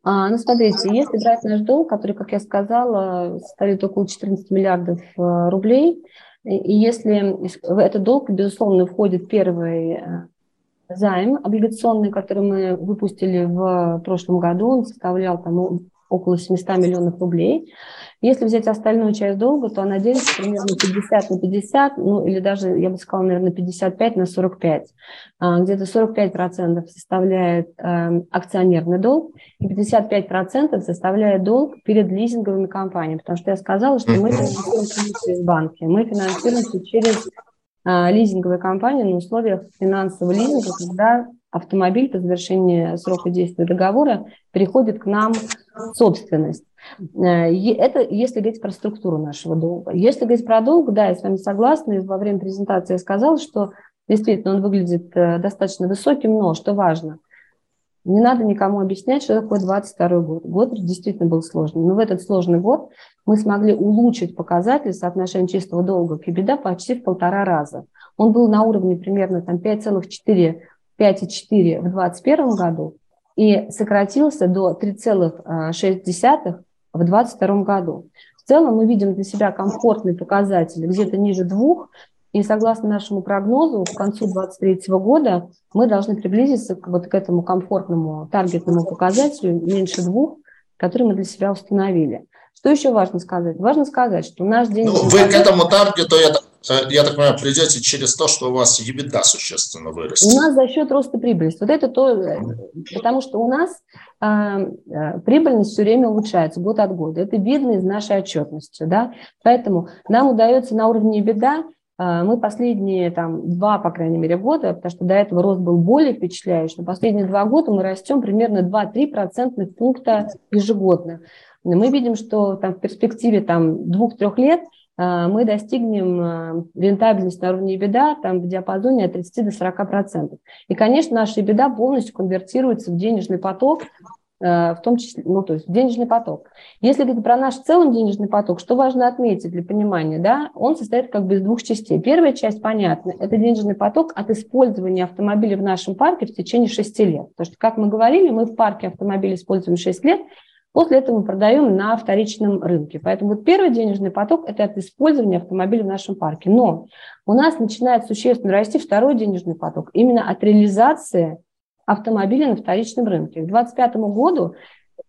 А, ну, смотрите, если брать наш долг, который, как я сказала, составит около 14 миллиардов рублей, и если в этот долг, безусловно, входит первый займ облигационный, который мы выпустили в прошлом году, он составлял там около 700 миллионов рублей. Если взять остальную часть долга, то она делится примерно 50 на 50, ну или даже, я бы сказала, наверное, 55 на 45. А, где-то 45% составляет э, акционерный долг, и 55% составляет долг перед лизинговыми компаниями. Потому что я сказала, что мы финансируемся через банки, мы финансируемся через э, лизинговые компании на условиях финансового лизинга, когда автомобиль по завершении срока действия договора переходит к нам в собственность. Э, это если говорить про структуру нашего долга. Если говорить про долг, да, я с вами согласна, и во время презентации я сказала, что действительно он выглядит э, достаточно высоким, но, что важно, не надо никому объяснять, что такое 22 год. Год действительно был сложный. Но в этот сложный год мы смогли улучшить показатель соотношения чистого долга к EBITDA почти в полтора раза. Он был на уровне примерно там 5,4 5,4 в 2021 году и сократился до 3,6 в 2022 году. В целом мы видим для себя комфортный показатель где-то ниже двух, и согласно нашему прогнозу, к концу 2023 года мы должны приблизиться к, вот к этому комфортному таргетному показателю меньше двух, который мы для себя установили. Что еще важно сказать? Важно сказать, что наш день... Ну, вы к этому таргету, я, я так понимаю, придете через то, что у вас EBITDA существенно вырастет. У нас за счет роста прибыльности. Вот это то, э, потому что у нас а, э, прибыльность все время улучшается год от года. Это видно из нашей отчетности. Да? Поэтому нам удается на уровне EBITDA а, мы последние там, два, по крайней мере, года, потому что до этого рост был более впечатляющий, но последние два года мы растем примерно 2-3 процентных пункта ежегодно мы видим, что там, в перспективе там, двух-трех лет э, мы достигнем э, рентабельности на уровне беда там, в диапазоне от 30 до 40 процентов. И, конечно, наша беда полностью конвертируется в денежный поток, э, в том числе, ну, то есть в денежный поток. Если говорить про наш целый денежный поток, что важно отметить для понимания, да, он состоит как бы из двух частей. Первая часть, понятно, это денежный поток от использования автомобиля в нашем парке в течение 6 лет. Потому что, как мы говорили, мы в парке автомобиля используем 6 лет, После этого мы продаем на вторичном рынке. Поэтому вот первый денежный поток – это от использования автомобиля в нашем парке. Но у нас начинает существенно расти второй денежный поток именно от реализации автомобиля на вторичном рынке. К 2025 году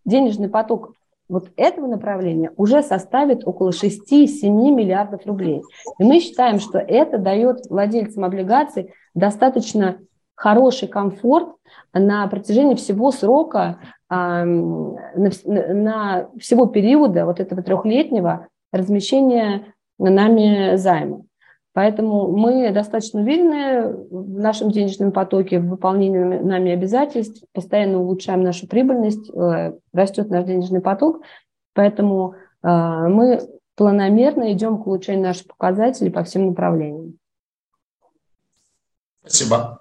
денежный поток вот этого направления уже составит около 6-7 миллиардов рублей. И мы считаем, что это дает владельцам облигаций достаточно хороший комфорт на протяжении всего срока на, на всего периода вот этого трехлетнего размещения нами займа. Поэтому мы достаточно уверены в нашем денежном потоке, в выполнении нами обязательств, постоянно улучшаем нашу прибыльность, э, растет наш денежный поток. Поэтому э, мы планомерно идем к улучшению наших показателей по всем направлениям. Спасибо.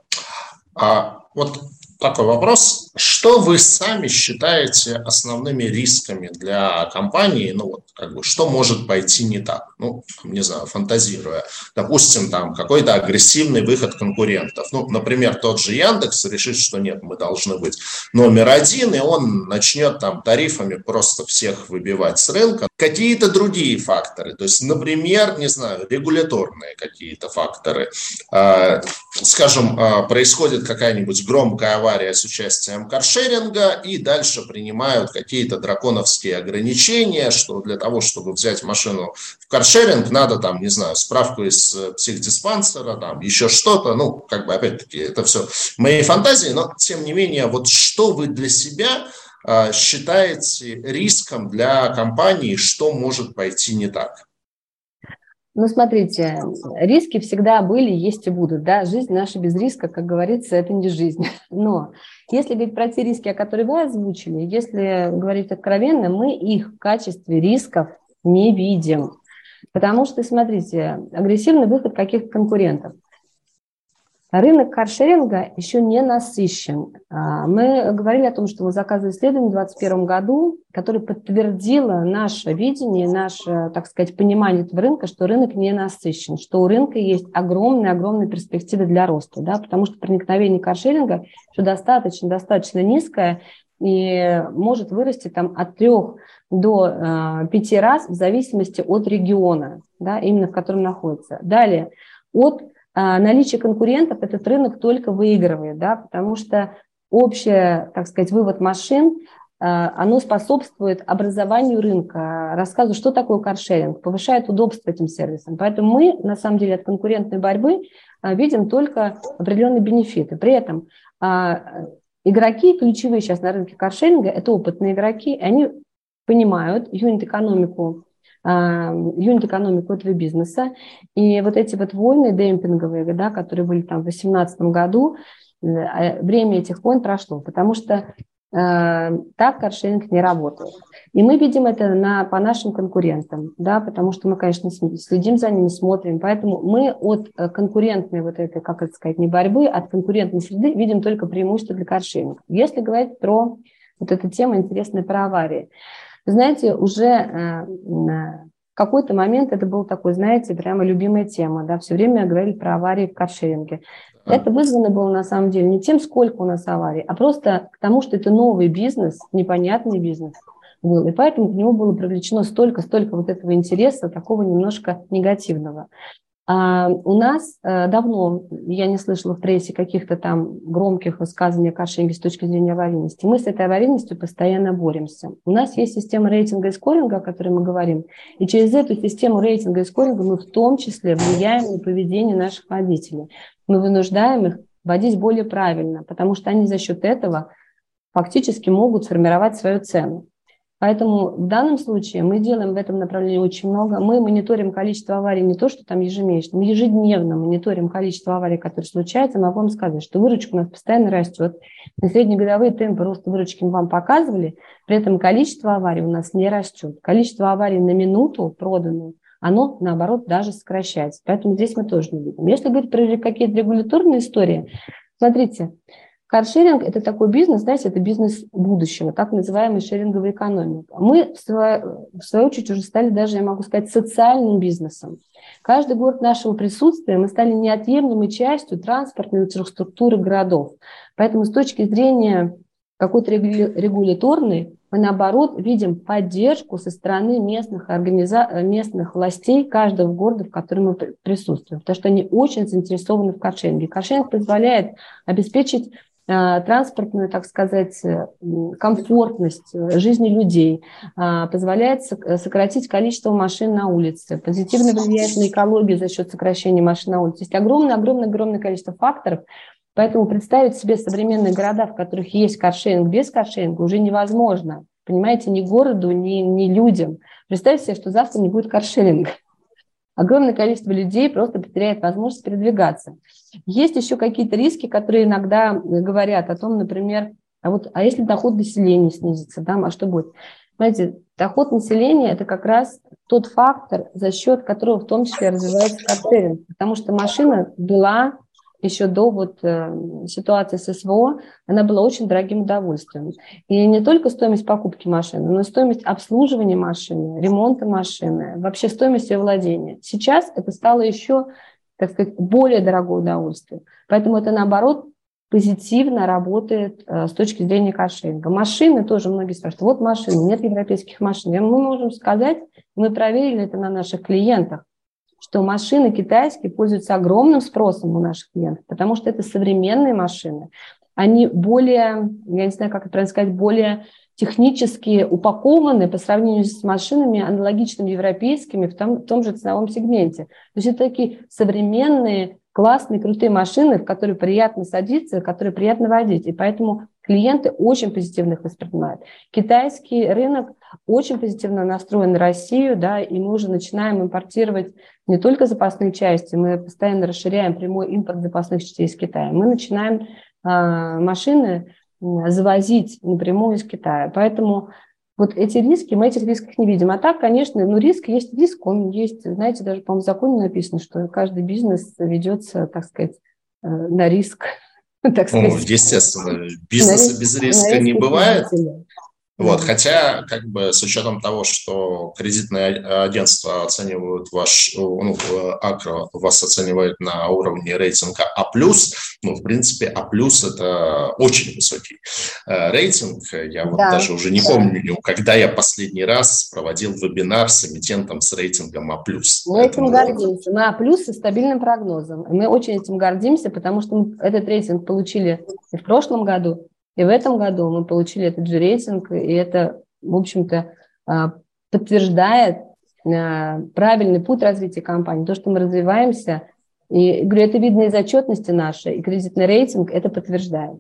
А вот такой вопрос. Что вы сами считаете основными рисками для компании? Ну, вот, как бы, что может пойти не так? Ну, не знаю, фантазируя. Допустим, там какой-то агрессивный выход конкурентов. Ну, например, тот же Яндекс решит, что нет, мы должны быть номер один, и он начнет там тарифами просто всех выбивать с рынка. Какие-то другие факторы. То есть, например, не знаю, регуляторные какие-то факторы. А, скажем, а, происходит какая-нибудь громкая авария с участием каршеринга, каршеринга и дальше принимают какие-то драконовские ограничения, что для того, чтобы взять машину в каршеринг, надо там, не знаю, справку из психдиспансера, там еще что-то, ну, как бы, опять-таки, это все мои фантазии, но, тем не менее, вот что вы для себя а, считаете риском для компании, что может пойти не так? Ну, смотрите, риски всегда были, есть и будут. Да? Жизнь наша без риска, как говорится, это не жизнь. Но если говорить про те риски, о которых вы озвучили, если говорить откровенно, мы их в качестве рисков не видим. Потому что, смотрите, агрессивный выход каких-то конкурентов – Рынок каршеринга еще не насыщен. А, мы говорили о том, что мы заказывали исследование в 2021 году, которое подтвердило наше видение, наше, так сказать, понимание этого рынка, что рынок не насыщен, что у рынка есть огромные-огромные перспективы для роста, да, потому что проникновение каршеринга еще достаточно, достаточно низкое и может вырасти там от трех до э, пяти раз в зависимости от региона, да, именно в котором находится. Далее, от а, наличие конкурентов этот рынок только выигрывает, да, потому что общее, так сказать, вывод машин, а, оно способствует образованию рынка, рассказу, что такое каршеринг, повышает удобство этим сервисам. Поэтому мы, на самом деле, от конкурентной борьбы а, видим только определенные бенефиты. При этом игроки, ключевые сейчас на рынке каршеринга, это опытные игроки, они понимают юнит-экономику юнит-экономику этого бизнеса. И вот эти вот войны демпинговые, да, которые были там в 2018 году, э, а, время этих войн прошло, потому что э, так каршеринг не работает. И мы видим это на, по нашим конкурентам, да, потому что мы, конечно, следим за ними, смотрим. Поэтому мы от э, конкурентной вот этой, как это сказать, не борьбы, от конкурентной среды видим только преимущество для каршеринга. Если говорить про вот эту тему интересная про аварии, знаете, уже э, в какой-то момент это был такой, знаете, прямо любимая тема, да, все время говорили про аварии в каршеринге. Это вызвано было на самом деле не тем, сколько у нас аварий, а просто к тому, что это новый бизнес, непонятный бизнес был. И поэтому к нему было привлечено столько-столько вот этого интереса, такого немножко негативного. А у нас э, давно, я не слышала в прессе каких-то там громких высказываний о кашинге с точки зрения аварийности. Мы с этой аварийностью постоянно боремся. У нас есть система рейтинга и скоринга, о которой мы говорим, и через эту систему рейтинга и скоринга мы в том числе влияем на поведение наших водителей. Мы вынуждаем их водить более правильно, потому что они за счет этого фактически могут сформировать свою цену. Поэтому в данном случае мы делаем в этом направлении очень много. Мы мониторим количество аварий не то, что там ежемесячно, мы ежедневно мониторим количество аварий, которые случаются. Могу вам сказать, что выручка у нас постоянно растет. На среднегодовые темпы роста выручки мы вам показывали, при этом количество аварий у нас не растет. Количество аварий на минуту проданную, оно, наоборот, даже сокращается. Поэтому здесь мы тоже не видим. Если говорить про какие-то регуляторные истории, смотрите, Каршеринг – это такой бизнес, знаете, это бизнес будущего, так называемая шеринговая экономика. Мы, в свою, в свою очередь, уже стали даже, я могу сказать, социальным бизнесом. Каждый год нашего присутствия мы стали неотъемлемой частью транспортной инфраструктуры городов. Поэтому с точки зрения какой-то регуляторной, мы, наоборот, видим поддержку со стороны местных, организа... местных властей каждого города, в котором мы присутствуем, потому что они очень заинтересованы в каршеринге. Каршеринг позволяет обеспечить транспортную, так сказать, э, комфортность э, жизни людей, позволяет сократить количество машин на улице, позитивно влияет на экологию за счет сокращения машин на улице. Есть огромное-огромное-огромное количество факторов, поэтому представить себе современные города, в которых есть каршеринг без каршеринга, уже невозможно. Понимаете, ни городу, ни, ни людям. Представьте себе, что завтра не будет каршеринга огромное количество людей просто потеряет возможность передвигаться. Есть еще какие-то риски, которые иногда говорят о том, например, а вот, а если доход населения снизится, да, а что будет? Знаете, доход населения – это как раз тот фактор, за счет которого в том числе развивается каршеринг, потому что машина была еще до вот э, ситуации с СВО, она была очень дорогим удовольствием. И не только стоимость покупки машины, но и стоимость обслуживания машины, ремонта машины, вообще стоимость ее владения. Сейчас это стало еще, так сказать, более дорогое удовольствие. Поэтому это, наоборот, позитивно работает э, с точки зрения каршеринга. Машины тоже многие спрашивают, вот машины, нет европейских машин. Мы можем сказать, мы проверили это на наших клиентах, что машины китайские пользуются огромным спросом у наших клиентов, потому что это современные машины. они более, я не знаю, как это правильно сказать, более технически упакованы по сравнению с машинами аналогичными европейскими в том, в том же ценовом сегменте. То есть это такие современные, классные, крутые машины, в которые приятно садиться, в которые приятно водить. И поэтому клиенты очень позитивно их воспринимают. Китайский рынок очень позитивно настроен на Россию, да, и мы уже начинаем импортировать не только запасные части, мы постоянно расширяем прямой импорт запасных частей из Китая. Мы начинаем э, машины завозить напрямую из Китая. Поэтому вот эти риски, мы этих рисков не видим. А так, конечно, ну, риск есть риск, он есть. Знаете, даже, по-моему, в законе написано, что каждый бизнес ведется, так сказать, э, на риск. Так сказать. Ну, естественно, бизнеса без риска не бывает. Вот, хотя, как бы, с учетом того, что кредитные агентства оценивают ваш, ну, Акро вас оценивает на уровне рейтинга А+, ну, в принципе, А+, это очень высокий э, рейтинг. Я вот да. даже уже не помню, когда я последний раз проводил вебинар с эмитентом с рейтингом А+. Мы этим гордимся. Мы А+, со стабильным прогнозом. Мы очень этим гордимся, потому что мы этот рейтинг получили в прошлом году, и в этом году мы получили этот же рейтинг, и это, в общем-то, а, подтверждает а, правильный путь развития компании, то, что мы развиваемся. И говорю, это видно из отчетности нашей, и кредитный рейтинг это подтверждает.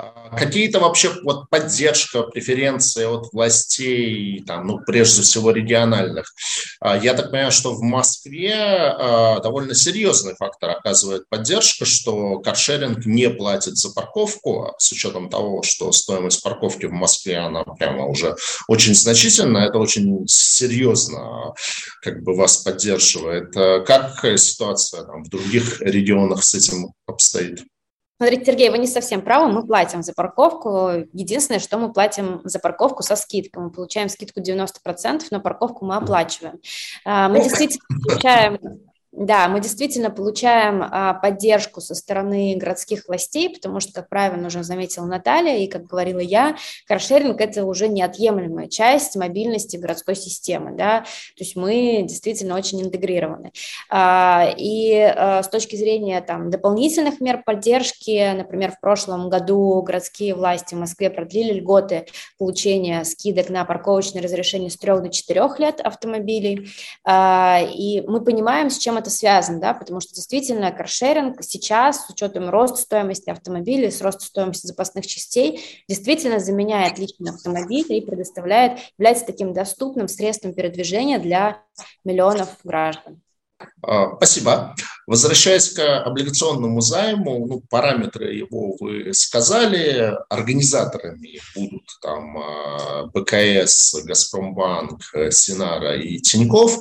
А, какие-то вообще вот поддержка, преференции от властей, там, ну, прежде всего региональных. А, я так понимаю, что в Москве а, довольно серьезный фактор оказывает поддержка, что каршеринг не платит за парковку, с учетом того, что стоимость парковки в Москве, она прямо уже очень значительная, это очень серьезно как бы вас поддерживает. Как ситуация там, в других регионах с этим обстоит? Смотрите, Сергей, вы не совсем правы, мы платим за парковку. Единственное, что мы платим за парковку со скидкой. Мы получаем скидку 90%, но парковку мы оплачиваем. А, мы действительно получаем да, мы действительно получаем а, поддержку со стороны городских властей, потому что, как правильно уже заметила Наталья и как говорила я, каршеринг – это уже неотъемлемая часть мобильности городской системы, да, то есть мы действительно очень интегрированы. А, и а, с точки зрения там, дополнительных мер поддержки, например, в прошлом году городские власти в Москве продлили льготы получения скидок на парковочное разрешение с 3 до 4 лет автомобилей, а, и мы понимаем, с чем это связано, да, потому что действительно каршеринг сейчас с учетом роста стоимости автомобилей, с ростом стоимости запасных частей, действительно заменяет личный автомобиль и предоставляет, является таким доступным средством передвижения для миллионов граждан. А, спасибо. Возвращаясь к облигационному займу, ну, параметры его вы сказали, организаторами будут там а, БКС, Газпромбанк, Синара и Тиньков.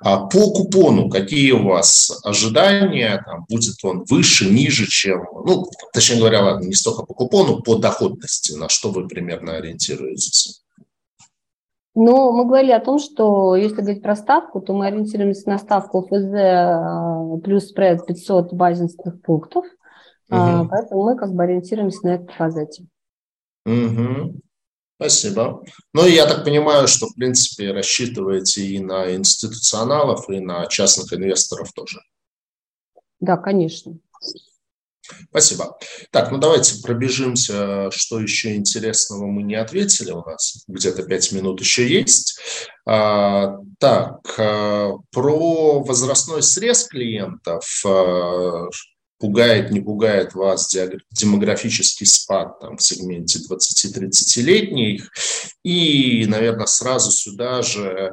А по купону какие у вас ожидания? Там, будет он выше, ниже, чем, ну, точнее говоря, ладно, не столько по купону, по доходности, на что вы примерно ориентируетесь? Но мы говорили о том, что если говорить про ставку, то мы ориентируемся на ставку ФЗ э, плюс спред 500 базисных пунктов. Угу. Поэтому мы как бы ориентируемся на этот показатель. Угу. Спасибо. Ну, я так понимаю, что, в принципе, рассчитываете и на институционалов, и на частных инвесторов тоже. Да, конечно. Спасибо. Так, ну давайте пробежимся, что еще интересного мы не ответили. У нас где-то пять минут еще есть. А, так, а, про возрастной срез клиентов. А, пугает, не пугает вас демографический спад там, в сегменте 20-30-летних. И, наверное, сразу сюда же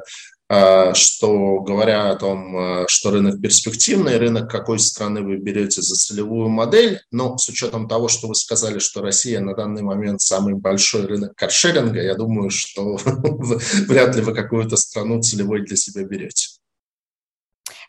Э, что говоря о том, э, что рынок перспективный, рынок какой страны вы берете за целевую модель, но с учетом того, что вы сказали, что Россия на данный момент самый большой рынок каршеринга, я думаю, что вряд ли вы какую-то страну целевой для себя берете.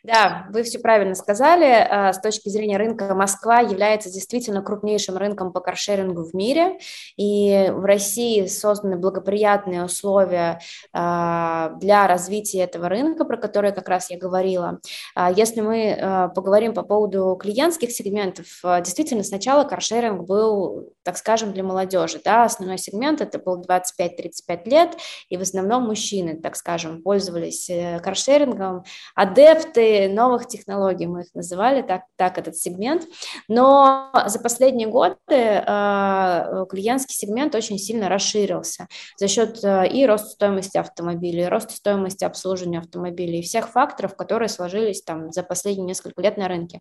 Да, вы все правильно сказали. А, с точки зрения рынка Москва является действительно крупнейшим рынком по каршерингу в мире, и в России созданы благоприятные условия а, для развития этого рынка, про который как раз я говорила. А, если мы поговорим по поводу клиентских сегментов, действительно сначала каршеринг был, так скажем, для молодежи. Да? Основной сегмент это был 25-35 лет, и в основном мужчины, так скажем, пользовались э, каршерингом, адепты новых технологий, мы их называли так, так этот сегмент, но за последние годы э, клиентский сегмент очень сильно расширился за счет э, и роста стоимости автомобилей, роста стоимости обслуживания автомобилей, всех факторов, которые сложились там за последние несколько лет на рынке.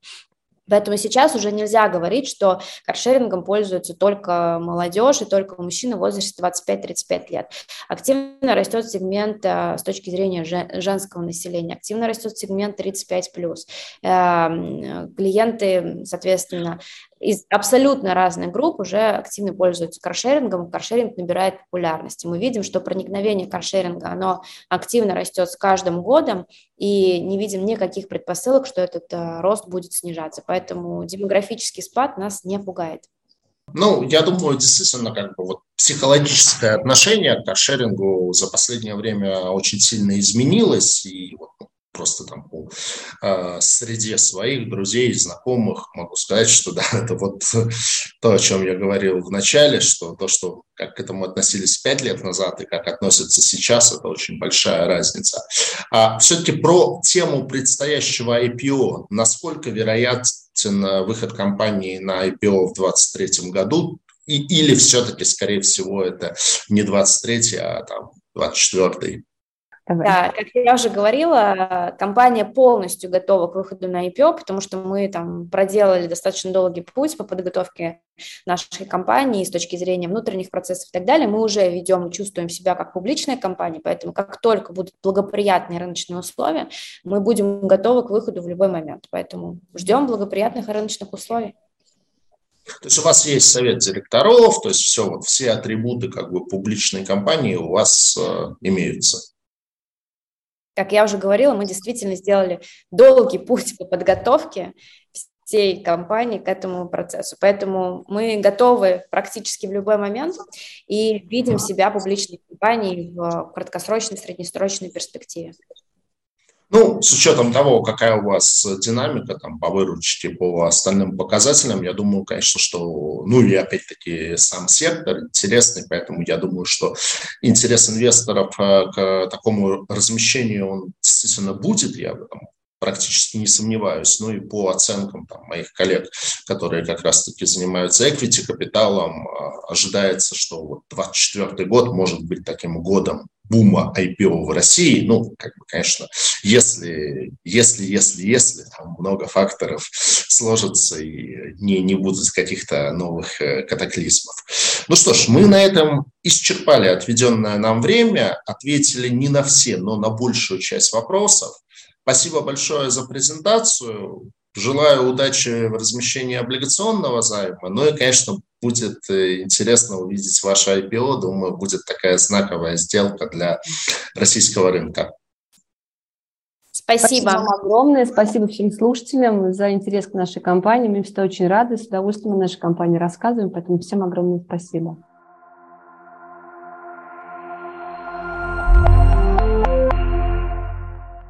Поэтому сейчас уже нельзя говорить, что каршерингом пользуются только молодежь и только мужчины в возрасте 25-35 лет. Активно растет сегмент э, с точки зрения женского населения, активно растет сегмент 35+. Эм, клиенты, соответственно, из абсолютно разных групп уже активно пользуются каршерингом, каршеринг набирает популярность. мы видим, что проникновение каршеринга, оно активно растет с каждым годом, и не видим никаких предпосылок, что этот э, рост будет снижаться. Поэтому демографический спад нас не пугает. Ну, я думаю, действительно, как бы вот психологическое отношение к каршерингу за последнее время очень сильно изменилось, и вот просто там по э, среде своих друзей знакомых могу сказать, что да, это вот то, о чем я говорил в начале, что то, что как к этому относились пять лет назад и как относятся сейчас, это очень большая разница. А все-таки про тему предстоящего IPO. Насколько вероятен выход компании на IPO в 2023 году? И, или все-таки, скорее всего, это не 23, а там 24 Давай. Да, как я уже говорила, компания полностью готова к выходу на IPO, потому что мы там проделали достаточно долгий путь по подготовке нашей компании с точки зрения внутренних процессов и так далее. Мы уже ведем, чувствуем себя как публичная компания, поэтому как только будут благоприятные рыночные условия, мы будем готовы к выходу в любой момент. Поэтому ждем благоприятных рыночных условий. То есть у вас есть совет директоров, то есть все, вот все атрибуты как бы публичной компании у вас э, имеются. Как я уже говорила, мы действительно сделали долгий путь по подготовке всей компании к этому процессу. Поэтому мы готовы практически в любой момент и видим себя публичной компанией в краткосрочной, среднесрочной перспективе. Ну, с учетом того, какая у вас динамика там по выручке, по остальным показателям, я думаю, конечно, что, ну и опять-таки сам сектор интересный, поэтому я думаю, что интерес инвесторов э, к такому размещению, он действительно будет, я в этом практически не сомневаюсь. Ну и по оценкам там, моих коллег, которые как раз-таки занимаются equity капиталом, а, ожидается, что вот 2024 год может быть таким годом бума IPO в России. Ну, как бы, конечно, если, если, если, если там много факторов сложатся и не, не будут каких-то новых э, катаклизмов. Ну что ж, мы на этом исчерпали отведенное нам время, ответили не на все, но на большую часть вопросов. Спасибо большое за презентацию. Желаю удачи в размещении облигационного займа. Ну и, конечно, будет э, интересно увидеть ваше IPO. Думаю, будет такая знаковая сделка для российского рынка. Спасибо. Спасибо вам огромное. Спасибо всем слушателям за интерес к нашей компании. Мы всегда очень рады. С удовольствием о нашей компании рассказываем. Поэтому всем огромное спасибо.